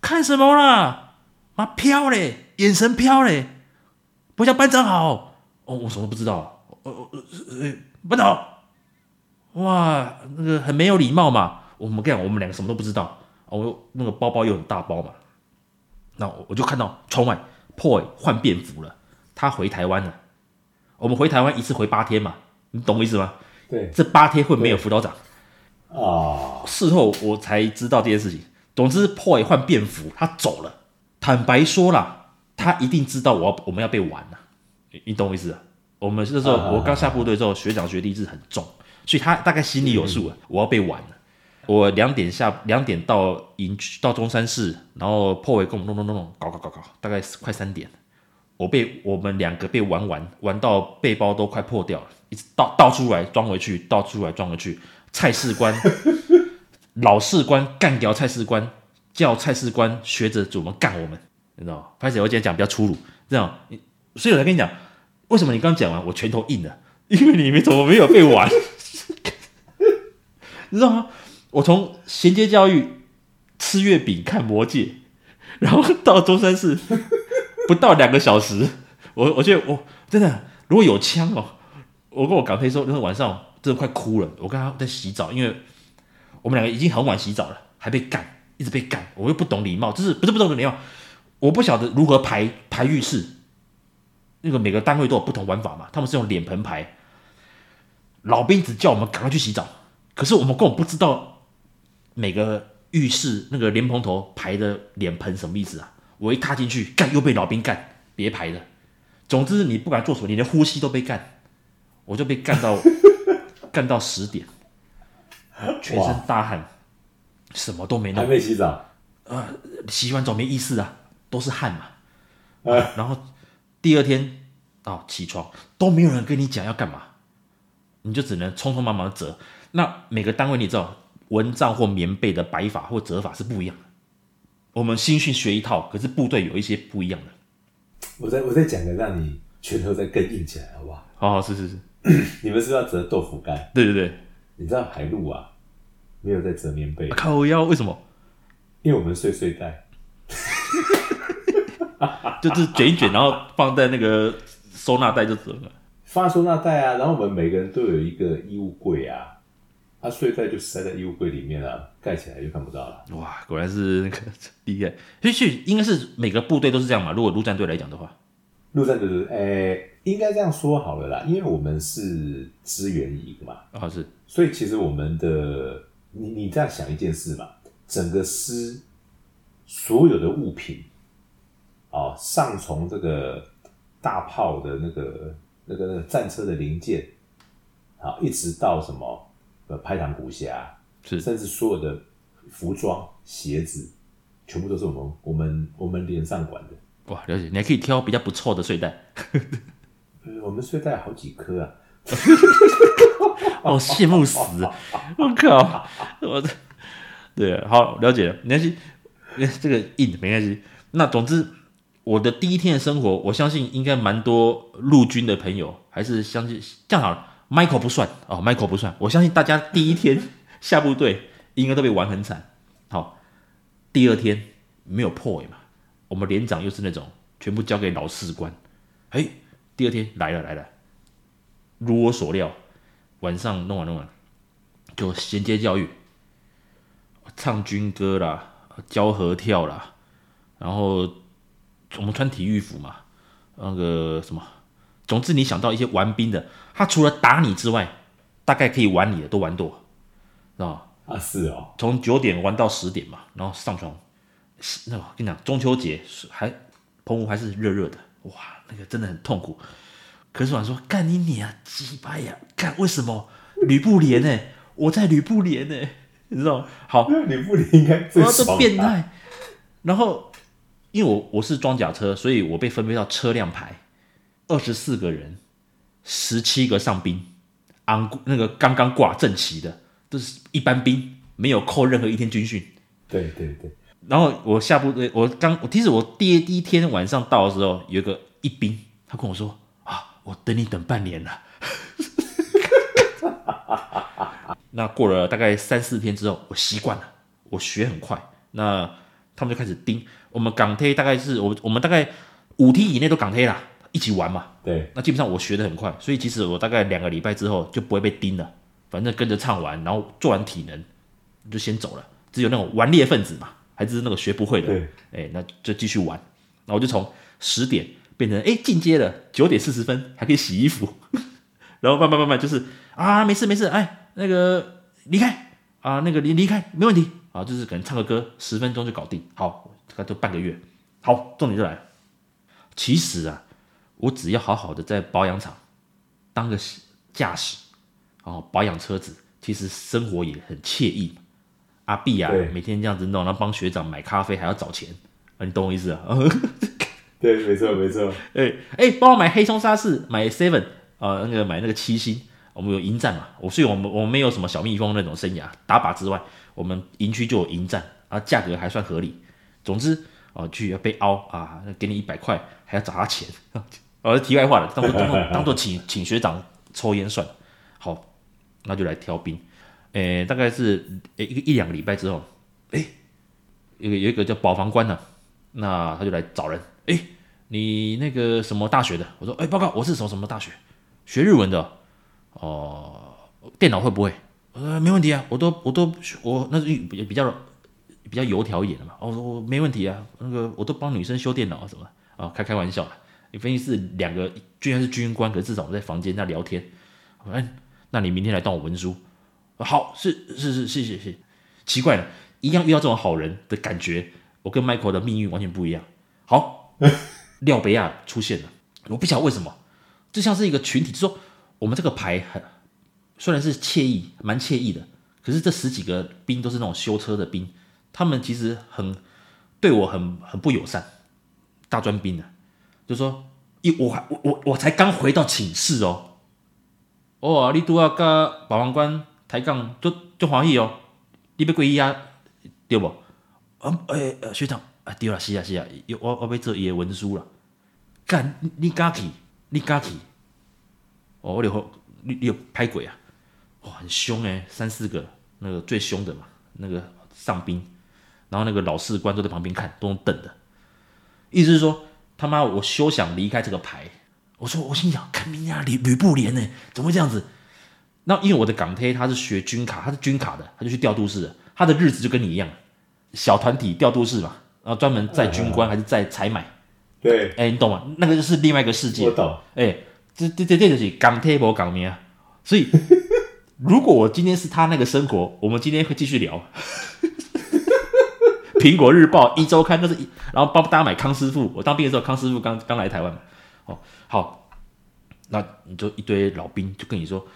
看什么啦？妈飘嘞，眼神飘嘞，不叫班长好。哦，我什么都不知道。哦哦呃。班长，哇，那个很没有礼貌嘛。我们跟你讲，我们两个什么都不知道。我那个包包又很大包嘛。那我就看到窗外 Poi 换便服了，他回台湾了。我们回台湾一次回八天嘛，你懂我意思吗？对，这八天会没有辅导长啊。事后我才知道这件事情。总之 Poi 换便服，他走了。坦白说啦，他一定知道我要我们要被玩了。你你懂我意思？我们那时候，我刚下部队之后，学长学弟制很重，所以他大概心里有数了。我要被玩了。我两点下，两点到营区，到中山市，然后破围跟我们弄弄弄弄，搞搞搞搞，大概快三点。我被我们两个被玩玩玩到背包都快破掉了，一直倒倒出来装回去，倒出来装回去。蔡士官、(laughs) 老士官干掉蔡士官，叫蔡士官学着怎么干我们，你知道吗？而且我今天讲比较粗鲁，这样，所以我才跟你讲。为什么你刚讲完我拳头硬了？因为你们怎么没有被玩？(laughs) 你知道吗？我从衔接教育、吃月饼、看魔戒，然后到中山市不到两个小时，我我觉得我真的如果有枪哦，我跟我港黑说，那天晚上真的快哭了。我跟他在洗澡，因为我们两个已经很晚洗澡了，还被干，一直被干。我又不懂礼貌，就是不是不懂礼貌，我不晓得如何排排浴室。那个每个单位都有不同玩法嘛，他们是用脸盆排。老兵只叫我们赶快去洗澡，可是我们根本不知道每个浴室那个莲蓬头排的脸盆什么意思啊！我一踏进去，干又被老兵干，别排了。总之你不管做什么，你连呼吸都被干，我就被干到 (laughs) 干到十点，全身大汗，什么都没弄。还没洗澡？呃，洗完澡没意思啊，都是汗嘛。啊，(laughs) 然后第二天哦起床都没有人跟你讲要干嘛。你就只能匆匆忙忙的折。那每个单位你知道，蚊帐或棉被的摆法或折法是不一样的。我们新训学一套，可是部队有一些不一样的。我再我再讲个，让你拳头再更硬起来，好不好？好好，是是是。(coughs) 你们是要折豆腐干？对对对。你知道海陆啊，没有在折棉被。靠腰？为什么？因为我们睡睡袋，(laughs) 就是卷一卷，然后放在那个收纳袋就折了。放收纳袋啊，然后我们每个人都有一个衣物柜啊，他睡袋就塞在衣物柜里面了，盖起来就看不到了。哇，果然是那个厉害，(laughs) 所以应该是每个部队都是这样嘛？如果陆战队来讲的话，陆战队是诶，应该这样说好了啦，因为我们是支援营嘛，啊是，所以其实我们的你你这样想一件事嘛，整个师所有的物品，哦，上从这个大炮的那个。那个那个战车的零件，好，一直到什么呃拍膛骨匣，是甚至所有的服装鞋子，全部都是我们我们我们脸上管的。哇，了解，你还可以挑比较不错的睡袋。我们睡袋好几颗啊！(laughs) 哦，羡慕死！我靠，我的对，好了解了，没关系，这个硬没关系。那总之。我的第一天的生活，我相信应该蛮多陆军的朋友还是相信这样好了。Michael 不算哦，Michael 不算。我相信大家第一天下部队应该都被玩很惨。好，第二天没有破位嘛，我们连长又是那种全部交给老士官。哎，第二天来了来了，如我所料，晚上弄完弄完就衔接教育，唱军歌啦，教合跳啦，然后。我们穿体育服嘛，那个什么，总之你想到一些玩兵的，他除了打你之外，大概可以玩你的都玩多，知道吗？啊，是哦，从九点玩到十点嘛，然后上床，那我跟你讲，中秋节还澎湖还是热热的，哇，那个真的很痛苦。可是我说干你你啊，鸡巴呀，干为什么吕布连呢？我在吕布连呢，你知道吗？好，吕布连应该最爽啊，变态，然后。因为我我是装甲车，所以我被分配到车辆排，二十四个人，十七个上兵，昂那个刚刚挂正旗的，都是一般兵，没有扣任何一天军训。对对对。然后我下部队，我刚我其实我第一第一天晚上到的时候，有一个一兵，他跟我说啊，我等你等半年了。(laughs) 那过了大概三四天之后，我习惯了，我学很快，那他们就开始盯。我们港铁大概是我我们大概五梯以内都港铁啦，一起玩嘛。对，那基本上我学的很快，所以其实我大概两个礼拜之后就不会被盯了。反正跟着唱完，然后做完体能就先走了。只有那种顽劣分子嘛，还是那个学不会的，哎那就继续玩。然后我就从十点变成哎进阶了，九点四十分还可以洗衣服，(laughs) 然后慢慢慢慢就是啊没事没事，哎那个离开啊那个离离开没问题啊，就是可能唱个歌十分钟就搞定，好。大概就半个月，好，重点就来了。其实啊，我只要好好的在保养厂当个驾驶，哦，保养车子，其实生活也很惬意。阿碧啊，每天这样子弄，然后帮学长买咖啡还要找钱，啊，你懂我意思啊？(laughs) 对，没错，没错。哎哎，帮我买黑松沙士，买 seven 呃，那个买那个七星，我们有营战嘛。我所以我们我们没有什么小蜜蜂那种生涯打靶之外，我们营区就有营战，啊，价格还算合理。总之，哦，去要被凹啊，给你一百块，还要找他钱，(laughs) 哦，题外话了，当做当做请请学长抽烟算了。那就来挑兵，诶、大概是诶一个一两个礼拜之后，诶、欸，有有一个叫保防官呢、啊，那他就来找人，诶，你那个什么大学的？我说，诶，报告，我是什么什么大学，学日文的。哦，电脑会不会？我说没问题啊，我都我都我那是比比较比较油条一点的嘛。我说我没问题啊，那个我都帮女生修电脑什么啊，开开玩笑。你分析是两个，居然是军官，可是至少我们在房间那聊天。哎，那你明天来当我文书。好，是是是，谢谢谢谢。奇怪了，一样遇到这种好人的感觉，我跟 Michael 的命运完全不一样。好，(laughs) 廖北亚出现了，我不晓得为什么，就像是一个群体，就说我们这个牌很虽然是惬意，蛮惬意的，可是这十几个兵都是那种修车的兵，他们其实很对我很很不友善，大专兵的，就说一我还我我我才刚回到寝室哦，哦，你拄啊甲保安官。抬杠足足欢喜哦，你要跪啊，对无？嗯，诶、欸，学长啊，对了，是啊是啊，我我要做伊的文书了。干，你敢去？你敢去？哦，我就你你有拍鬼啊？哇，很凶诶，三四个那个最凶的嘛，那个上兵，然后那个老士官都在旁边看，都等的。意思是说，他妈我休想离开这个牌。我说，我心想，看你呀，吕吕布连呢，怎么会这样子？那因为我的港铁他是学军卡，他是军卡的，他就去调度室，他的日子就跟你一样，小团体调度室嘛，然后专门在军官还是在采买，对，哎，你懂吗？那个就是另外一个世界，我懂，哎，这这这这就是港铁不港名啊，所以如果我今天是他那个生活，我们今天会继续聊，苹果日报一周刊都是一，然后帮大家买康师傅，我当兵的时候康师傅刚刚来台湾嘛，哦，好，那你就一堆老兵就跟你说。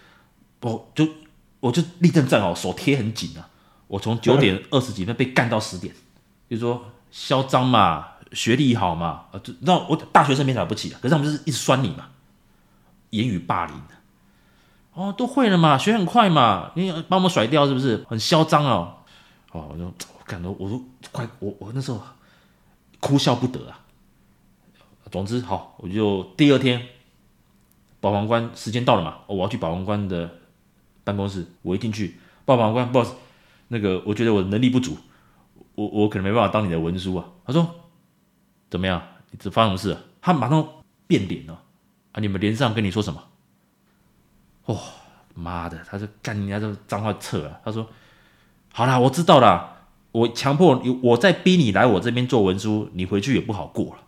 我就我就立正站好，手贴很紧啊！我从九点二十几分被干到十点，就说嚣张嘛，学历好嘛，啊，就那我大学生没了不起啊，可是他们就是一直酸你嘛，言语霸凌哦，都会了嘛，学很快嘛，你把我们甩掉是不是？很嚣张哦，哦，我就我感到我都快我我那时候哭笑不得啊。总之好，我就第二天保皇官时间到了嘛，我要去保皇官的。办公室，我一进去，报保官，boss，那个我觉得我能力不足，我我可能没办法当你的文书啊。他说怎么样？你这发生什么事？他马上变脸了啊！你们连上跟你说什么？哦，妈的，他说干人家这脏话撤了。他说好啦，我知道啦，我强迫你，我再逼你来我这边做文书，你回去也不好过了。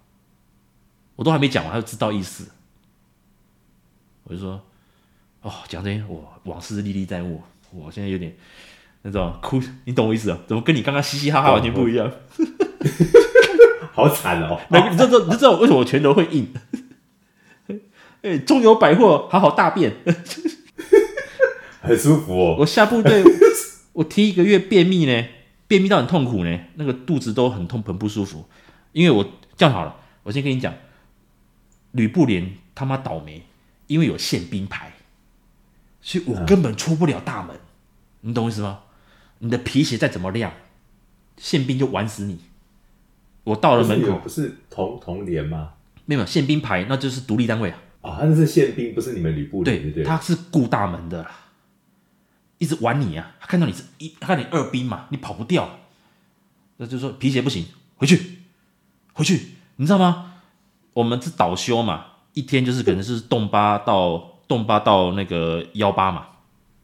我都还没讲完，他就知道意思。我就说。哦，讲这些，我往事历历在目，我现在有点那种哭，你懂我意思啊？怎么跟你刚刚嘻嘻哈哈完全不一样？(laughs) 好惨哦！那你知道你知道为什么我拳头会硬？(laughs) 哎，中油百货好好大便，(laughs) 很舒服哦。我下部队，我提一个月便秘呢，便秘到很痛苦呢，那个肚子都很痛很不舒服。因为我这样好了，我先跟你讲，吕布连他妈倒霉，因为有宪兵牌。所以我根本出不了大门，你懂我意思吗？你的皮鞋再怎么亮，宪兵就玩死你。我到了门口，不是同同连吗？没有宪兵牌，那就是独立单位啊。啊，那是宪兵，不是你们吕布。对对，他是顾大门的啦，一直玩你啊。他看到你是一，他看你二兵嘛，你跑不掉，那就说皮鞋不行，回去，回去，你知道吗？我们是倒休嘛，一天就是可能是动八到。动八到那个幺八嘛，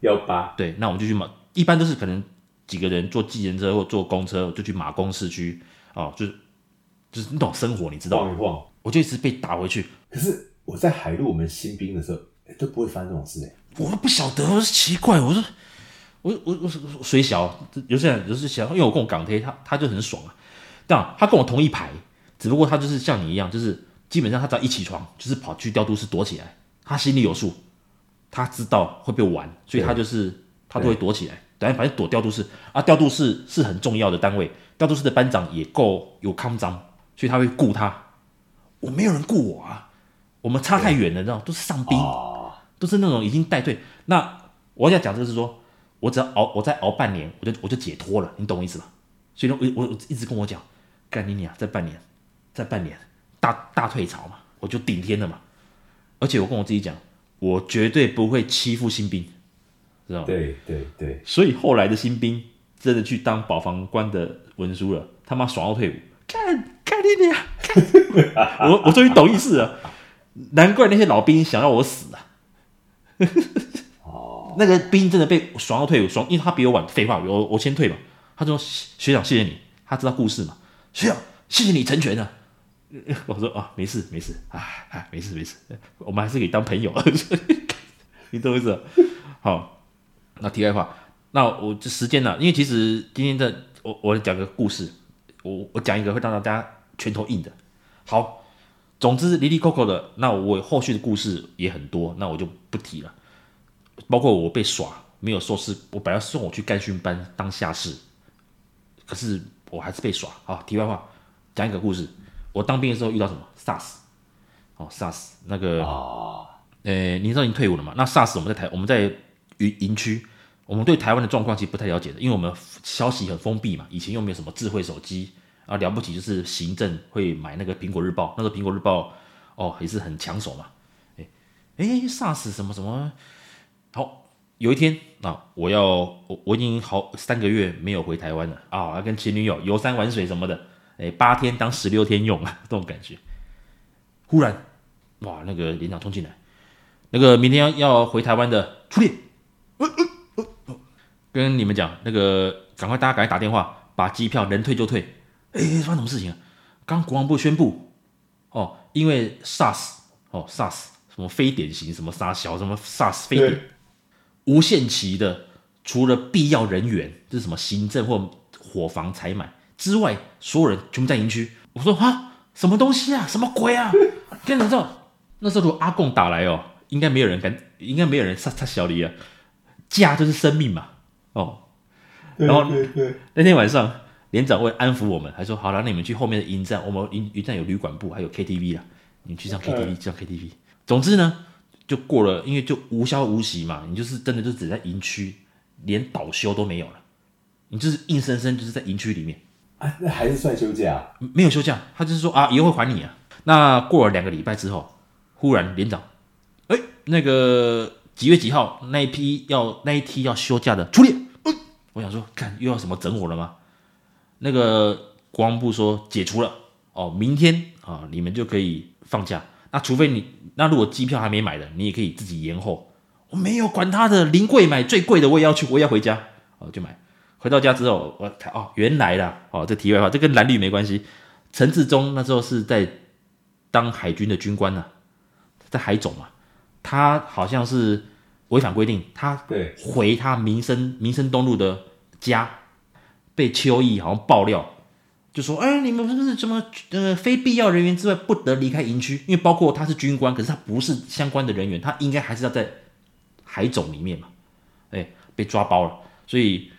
幺八对，那我们就去马，一般都是可能几个人坐计程车或坐公车就去马公市区哦，就是就是那种生活，你知道吗？晃一晃，我就一直被打回去。可是我在海陆我们新兵的时候，都不会发生这种事哎，我都不晓得，我说奇怪，我说我我我水小，有些人就是想，因为我跟我港铁他他就很爽啊，但他跟我同一排，只不过他就是像你一样，就是基本上他只要一起床，就是跑去调度室躲起来。他心里有数，他知道会被玩，所以他就是他都会躲起来，等下反正躲调度室啊，调度室是很重要的单位，调度室的班长也够有康张，所以他会顾他。我没有人顾我啊，我们差太远了，你知道，都是上兵，都是那种已经带队。那我要讲这个是说，我只要熬，我再熬半年，我就我就解脱了，你懂我意思吧？所以我我我一直跟我讲，干你娘，再半年，再半年，大大退潮嘛，我就顶天了嘛。而且我跟我自己讲，我绝对不会欺负新兵，知道吗？对对对。所以后来的新兵真的去当保防官的文书了，他妈爽到退伍，干干干你娘！(laughs) 我我终于懂意思了，难怪那些老兵想要我死啊！哦，(laughs) 那个兵真的被爽到退伍，爽，因为他比我晚。废话，我我先退嘛。他说：“学长，谢谢你。”他知道故事嘛？学长，谢谢你成全了。(laughs) 我说：“啊，没事没事，哎哎，没事没事，我们还是可以当朋友。(laughs) ”你懂我意思？好，那题外话，那我这时间呢？因为其实今天的我我讲个故事，我我讲一个会让大家拳头硬的。好，总之离离扣扣的，那我后续的故事也很多，那我就不提了。包括我被耍，没有说是我本来送我去干训班当下士，可是我还是被耍。好，题外话，讲一个故事。我当兵的时候遇到什么？SARS。哦，SARS 那个，哦，呃，你知道已经退伍了嘛？那 SARS 我们在台，我们在营营区，我们对台湾的状况其实不太了解的，因为我们消息很封闭嘛。以前又没有什么智慧手机啊，了不起就是行政会买那个苹果日报，那个苹果日报哦也是很抢手嘛。哎哎，SARS 什么什么？好，有一天啊，我要我我已经好三个月没有回台湾了啊，要跟前女友游山玩水什么的。哎，八天当十六天用啊，(laughs) 这种感觉。忽然，哇，那个连长冲进来，那个明天要要回台湾的出列，跟你们讲，那个赶快大家赶快打电话，把机票能退就退。哎，发生什么事情啊？刚国防部宣布，哦，因为 SARS，哦 SARS，什么非典型，什么杀小，什么 SARS 非典，无限期的，除了必要人员，就是什么行政或伙房采买。之外，所有人全部在营区。我说啊，什么东西啊，什么鬼啊？(laughs) 跟你说，那时候如果阿贡打来哦，应该没有人敢，应该没有人杀杀小李啊。家就是生命嘛，哦。然后那天晚上，连长会安抚我们，还说好了，那你们去后面的营站，我们营营站有旅馆部，还有 KTV 啦，你们去上 KTV，上 KTV。总之呢，就过了，因为就无消无息嘛，你就是真的就只在营区，连倒休都没有了，你就是硬生生就是在营区里面。啊，那还是算休假？没有休假，他就是说啊，以后会还你啊。那过了两个礼拜之后，忽然连长，哎，那个几月几号那一批要那一批要休假的出列。我想说，看又要什么整我了吗？那个国防部说解除了哦，明天啊你们就可以放假。那除非你，那如果机票还没买的，你也可以自己延后。我没有管他的，临柜买最贵的，我也要去，我也要回家，哦，就买。回到家之后，我哦，原来啦，哦，这题外话，这跟蓝绿没关系。陈志忠那时候是在当海军的军官呢、啊，在海总嘛，他好像是违反规定，他回他民生民生东路的家，被邱毅好像爆料，就说，哎，你们是不是什么呃非必要人员之外不得离开营区？因为包括他是军官，可是他不是相关的人员，他应该还是要在海总里面嘛，哎，被抓包了，所以。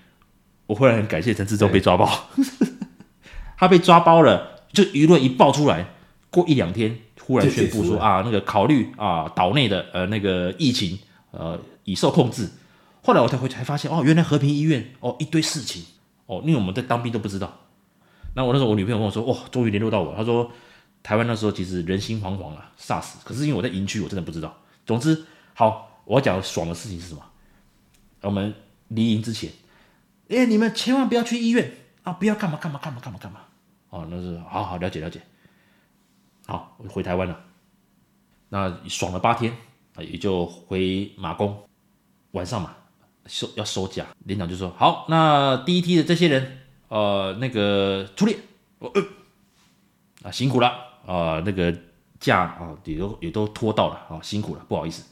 我忽然很感谢陈志忠被抓包，(laughs) 他被抓包了，就舆论一爆出来，过一两天，忽然宣布说啊，那个考虑啊，岛内的呃那个疫情呃已受控制。后来我才回才发现哦，原来和平医院哦一堆事情哦，因为我们在当兵都不知道。那我那时候我女朋友跟我说，哇，终于联络到我，她说台湾那时候其实人心惶惶啊，SARS。可是因为我在营区，我真的不知道。总之，好，我要讲爽的事情是什么？我们离营之前。哎，你们千万不要去医院啊！不要干嘛干嘛干嘛干嘛干嘛！哦，那是好好了解了解。好，我回台湾了。那爽了八天啊，也就回马公。晚上嘛，收要收假，连长就说：“好，那第一梯的这些人，呃，那个出列，我呃，啊，辛苦了啊，那个假啊也都也都拖到了啊，辛苦了，不好意思。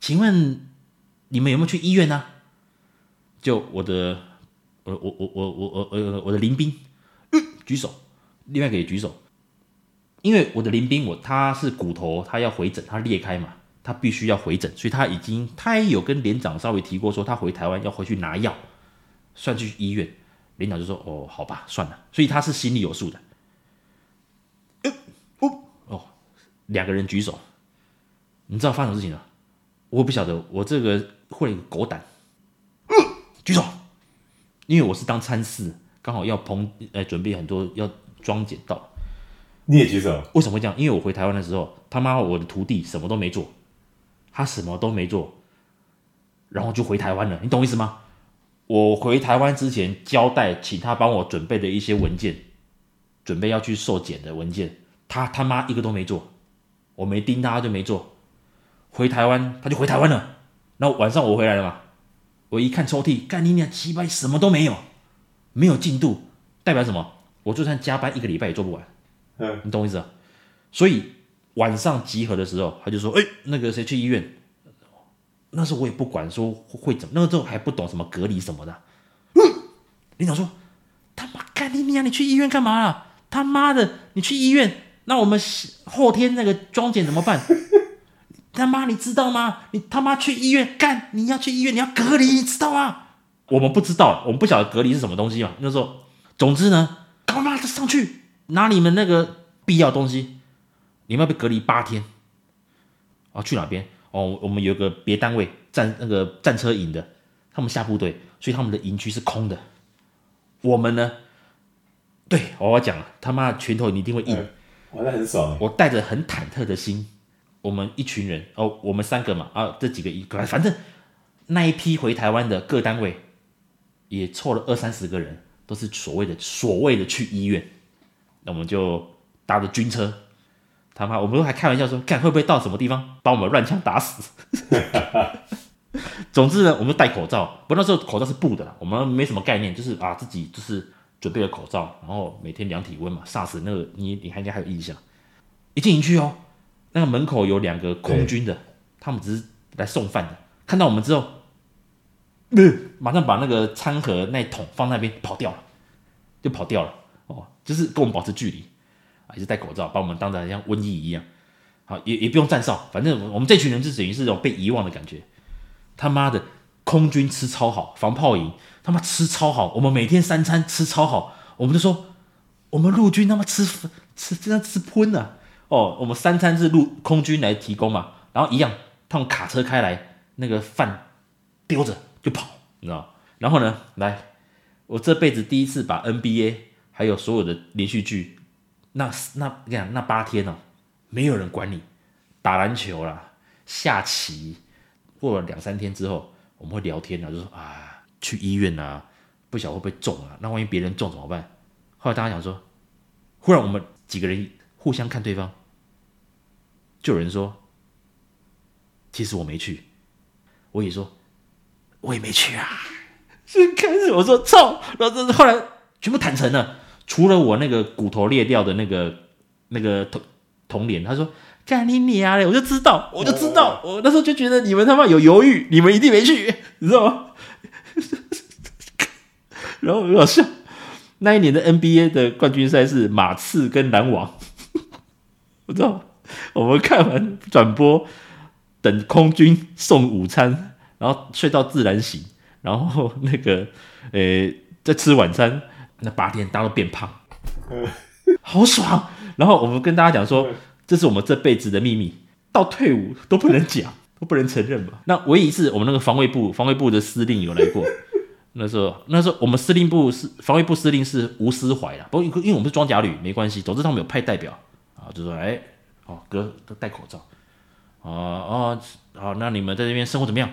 请问你们有没有去医院呢？就我的。”我我我我我我我的林兵，嗯，举手，另外一个也举手，因为我的林兵我他是骨头，他要回诊，他裂开嘛，他必须要回诊，所以他已经他也有跟连长稍微提过说他回台湾要回去拿药，算去医院，连长就说哦好吧算了，所以他是心里有数的，哦、哦哦，两个人举手，你知道发生事情了，我不晓得，我这个会狗胆，嗯，举手。因为我是当参事，刚好要棚呃准备很多要装检到，你也举手？为什么会这样？因为我回台湾的时候，他妈我的徒弟什么都没做，他什么都没做，然后就回台湾了。你懂意思吗？我回台湾之前交代，请他帮我准备的一些文件，准备要去受检的文件，他他妈一个都没做，我没盯他，他就没做。回台湾他就回台湾了，然后晚上我回来了嘛，我一看抽屉，干你娘鸡巴什么都没有，没有进度，代表什么？我就算加班一个礼拜也做不完。嗯，你懂我意思啊？所以晚上集合的时候，他就说：“哎，那个谁去医院？”那时候我也不管说会怎么，那个时候还不懂什么隔离什么的。嗯，领导说：“他妈干你娘！你去医院干嘛了？他妈的，你去医院，那我们后天那个装检怎么办？他妈，你知道吗？你他妈去医院干，你要去医院，你要隔离，你知道吗？我们不知道，我们不晓得隔离是什么东西嘛。那时候，总之呢，他妈的上去拿你们那个必要东西，你们要被隔离八天。啊，去哪边？”哦，我们有个别单位战那个战车营的，他们下部队，所以他们的营区是空的。我们呢？对，我要讲了，他妈的拳头你一定会硬，玩的很爽。我带着很忐忑的心，我们一群人哦，我们三个嘛啊，这几个一个反正那一批回台湾的各单位也凑了二三十个人，都是所谓的所谓的去医院，那我们就搭着军车。他妈，我们都还开玩笑说，看会不会到什么地方把我们乱枪打死。(laughs) 总之呢，我们戴口罩，不过那时候口罩是布的啦，我们没什么概念，就是啊自己就是准备了口罩，然后每天量体温嘛。SARS 那个你你还应该还有印象。一进营区哦，那个门口有两个空军的，他们只是来送饭的，看到我们之后，呃，马上把那个餐盒那桶放那边跑掉了，就跑掉了。哦，就是跟我们保持距离。还是戴口罩，把我们当成像瘟疫一样，好，也也不用站哨，反正我们这群人就等于是这种被遗忘的感觉。他妈的，空军吃超好，防炮营他妈吃超好，我们每天三餐吃超好，我们就说我们陆军他妈吃吃真的吃喷啊！哦，我们三餐是陆空军来提供嘛，然后一样，他们卡车开来，那个饭丢着就跑，你知道？然后呢，来，我这辈子第一次把 NBA 还有所有的连续剧。那那你看那八天呢、啊，没有人管你，打篮球啦，下棋，过了两三天之后，我们会聊天啊，就说啊，去医院啊，不晓得会不会中啊？那万一别人中怎么办？后来大家讲说，忽然我们几个人互相看对方，就有人说，其实我没去，我也说，我也没去啊。所以开始我说操，然后这是后来全部坦诚了。除了我那个骨头裂掉的那个那个童童脸，他说干你娘嘞！我就知道，我就知道，我那时候就觉得你们他妈有犹豫，你们一定没去，你知道吗？(laughs) 然后很好笑，那一年的 NBA 的冠军赛是马刺跟篮网，我知道，我们看完转播，等空军送午餐，然后睡到自然醒，然后那个呃在吃晚餐。那八天，大家都变胖，好爽。然后我们跟大家讲说，这是我们这辈子的秘密，到退伍都不能讲，都不能承认嘛。那唯一一次，我们那个防卫部防卫部的司令有来过。(laughs) 那时候，那时候我们司令部是防卫部司令是吴思怀啦，不过因为我们是装甲旅，没关系。总之他们有派代表就说哎，哦哥都戴口罩，啊啊好，那你们在这边生活怎么样？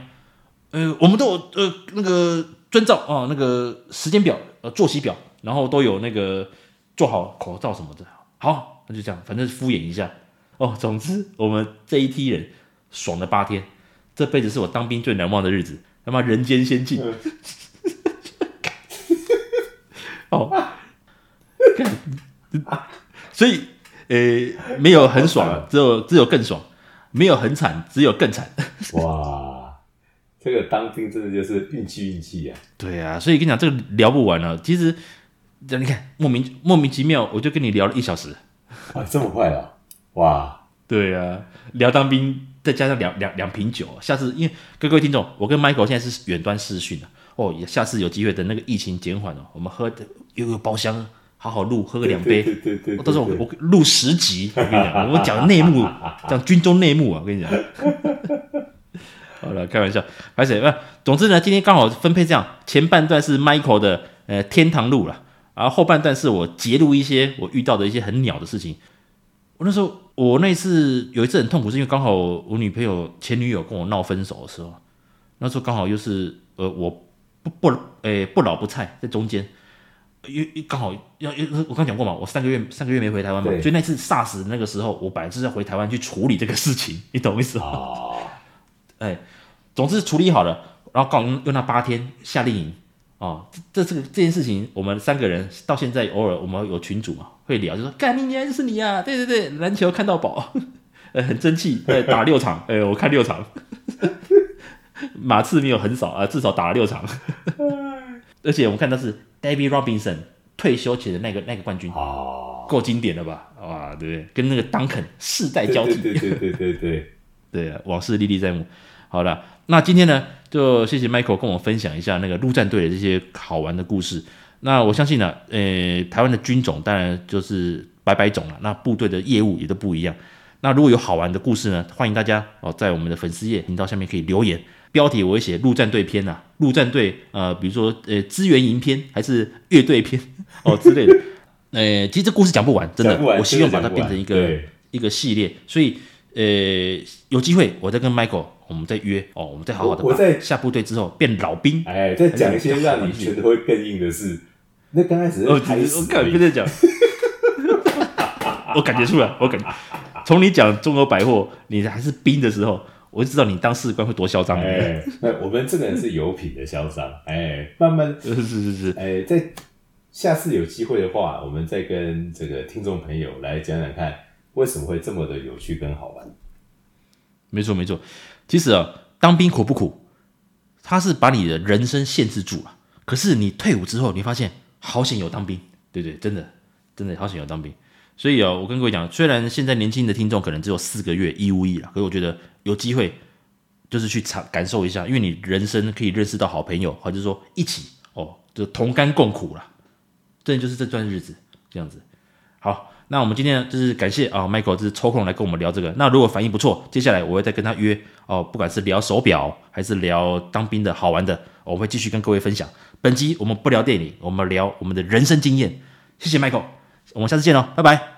呃，我们都有呃那个遵照啊那个时间表呃作息表。然后都有那个做好口罩什么的，好，那就这样，反正敷衍一下哦。总之，我们这一批人爽了八天，这辈子是我当兵最难忘的日子，他妈人间仙境。(laughs) 哦，(laughs) 所以呃，没有很爽，只有只有更爽；没有很惨，只有更惨。(laughs) 哇，这个当兵真的就是运气运气啊！对啊，所以跟你讲，这个聊不完了。其实。这你看，莫名莫名其妙，我就跟你聊了一小时，啊，这么快啊！哇，对啊，聊当兵，再加上两两两瓶酒，下次因为各位听众，我跟 Michael 现在是远端视讯哦，下次有机会等那个疫情减缓了，我们喝的又有包厢，好好录，喝个两杯，对对对，到时候我我录十集，我跟你讲，(laughs) 我讲内幕，讲军中内幕啊，我跟你讲，(laughs) 好了，开玩笑，而且不，总之呢，今天刚好分配这样，前半段是 Michael 的呃天堂路了。然后后半段是我揭露一些我遇到的一些很鸟的事情。我那时候，我那次有一次很痛苦，是因为刚好我女朋友前女友跟我闹分手的时候，那时候刚好又是呃我不不诶不老不菜在中间，因为刚好要，我刚讲过嘛，我三个月三个月没回台湾嘛，所以那次 SARS 那个时候，我本来就是要回台湾去处理这个事情，你懂意思吗？哦，(laughs) 哎，总之处理好了，然后刚好用用那八天夏令营，哦，这这个这件事情，我们三个人到现在偶尔我们有群主嘛，会聊，就说干你娘就是你啊，对对对，篮球看到宝，(laughs) 呃，很争气，对，打六场，哎，我看六场，(laughs) 马刺没有很少啊，至少打了六场，而且我们看到是。David Robinson 退休前的那个那个冠军，哦，够经典了吧？哇，对不对？跟那个 Duncan 世代交替，对对对对对 (laughs) 对啊，往事历历在目。好了，那今天呢，就谢谢 Michael 跟我分享一下那个陆战队的这些好玩的故事。那我相信呢，呃，台湾的军种当然就是百百种了，那部队的业务也都不一样。那如果有好玩的故事呢，欢迎大家哦，在我们的粉丝页频道下面可以留言。标题我会写陆战队篇呐，陆战队呃，比如说呃资源营篇还是乐队篇 (laughs) 哦之类的，(laughs) 呃，其实这故事讲不完，真的，我希望把它变成一个一个系列，所以呃有机会我再跟 Michael 我们再约哦，我们再好好的，我在下部队之后变老兵，哎，再讲一些让你觉得会更硬的事。那刚开始我我敢跟你讲，(laughs) 我感觉出来，我感觉从你讲中欧百货，你还是兵的时候。我就知道你当士官会多嚣张。哎，那我们这个人是有品的嚣张。哎，慢慢 (laughs) 是是是是。哎，在下次有机会的话，我们再跟这个听众朋友来讲讲看，为什么会这么的有趣跟好玩。没错没错，其实啊，当兵苦不苦？他是把你的人生限制住了。可是你退伍之后，你发现好险有当兵，对对，真的真的好险有当兵。所以啊，我跟各位讲，虽然现在年轻的听众可能只有四个月义务役了，可是我觉得有机会就是去尝感受一下，因为你人生可以认识到好朋友，或者说一起哦，就同甘共苦了。这就是这段日子这样子。好，那我们今天，就是感谢啊，Michael 就是抽空来跟我们聊这个。那如果反应不错，接下来我会再跟他约哦，不管是聊手表还是聊当兵的好玩的，我会继续跟各位分享。本集我们不聊电影，我们聊我们的人生经验。谢谢 Michael。我们下次见哦，拜拜。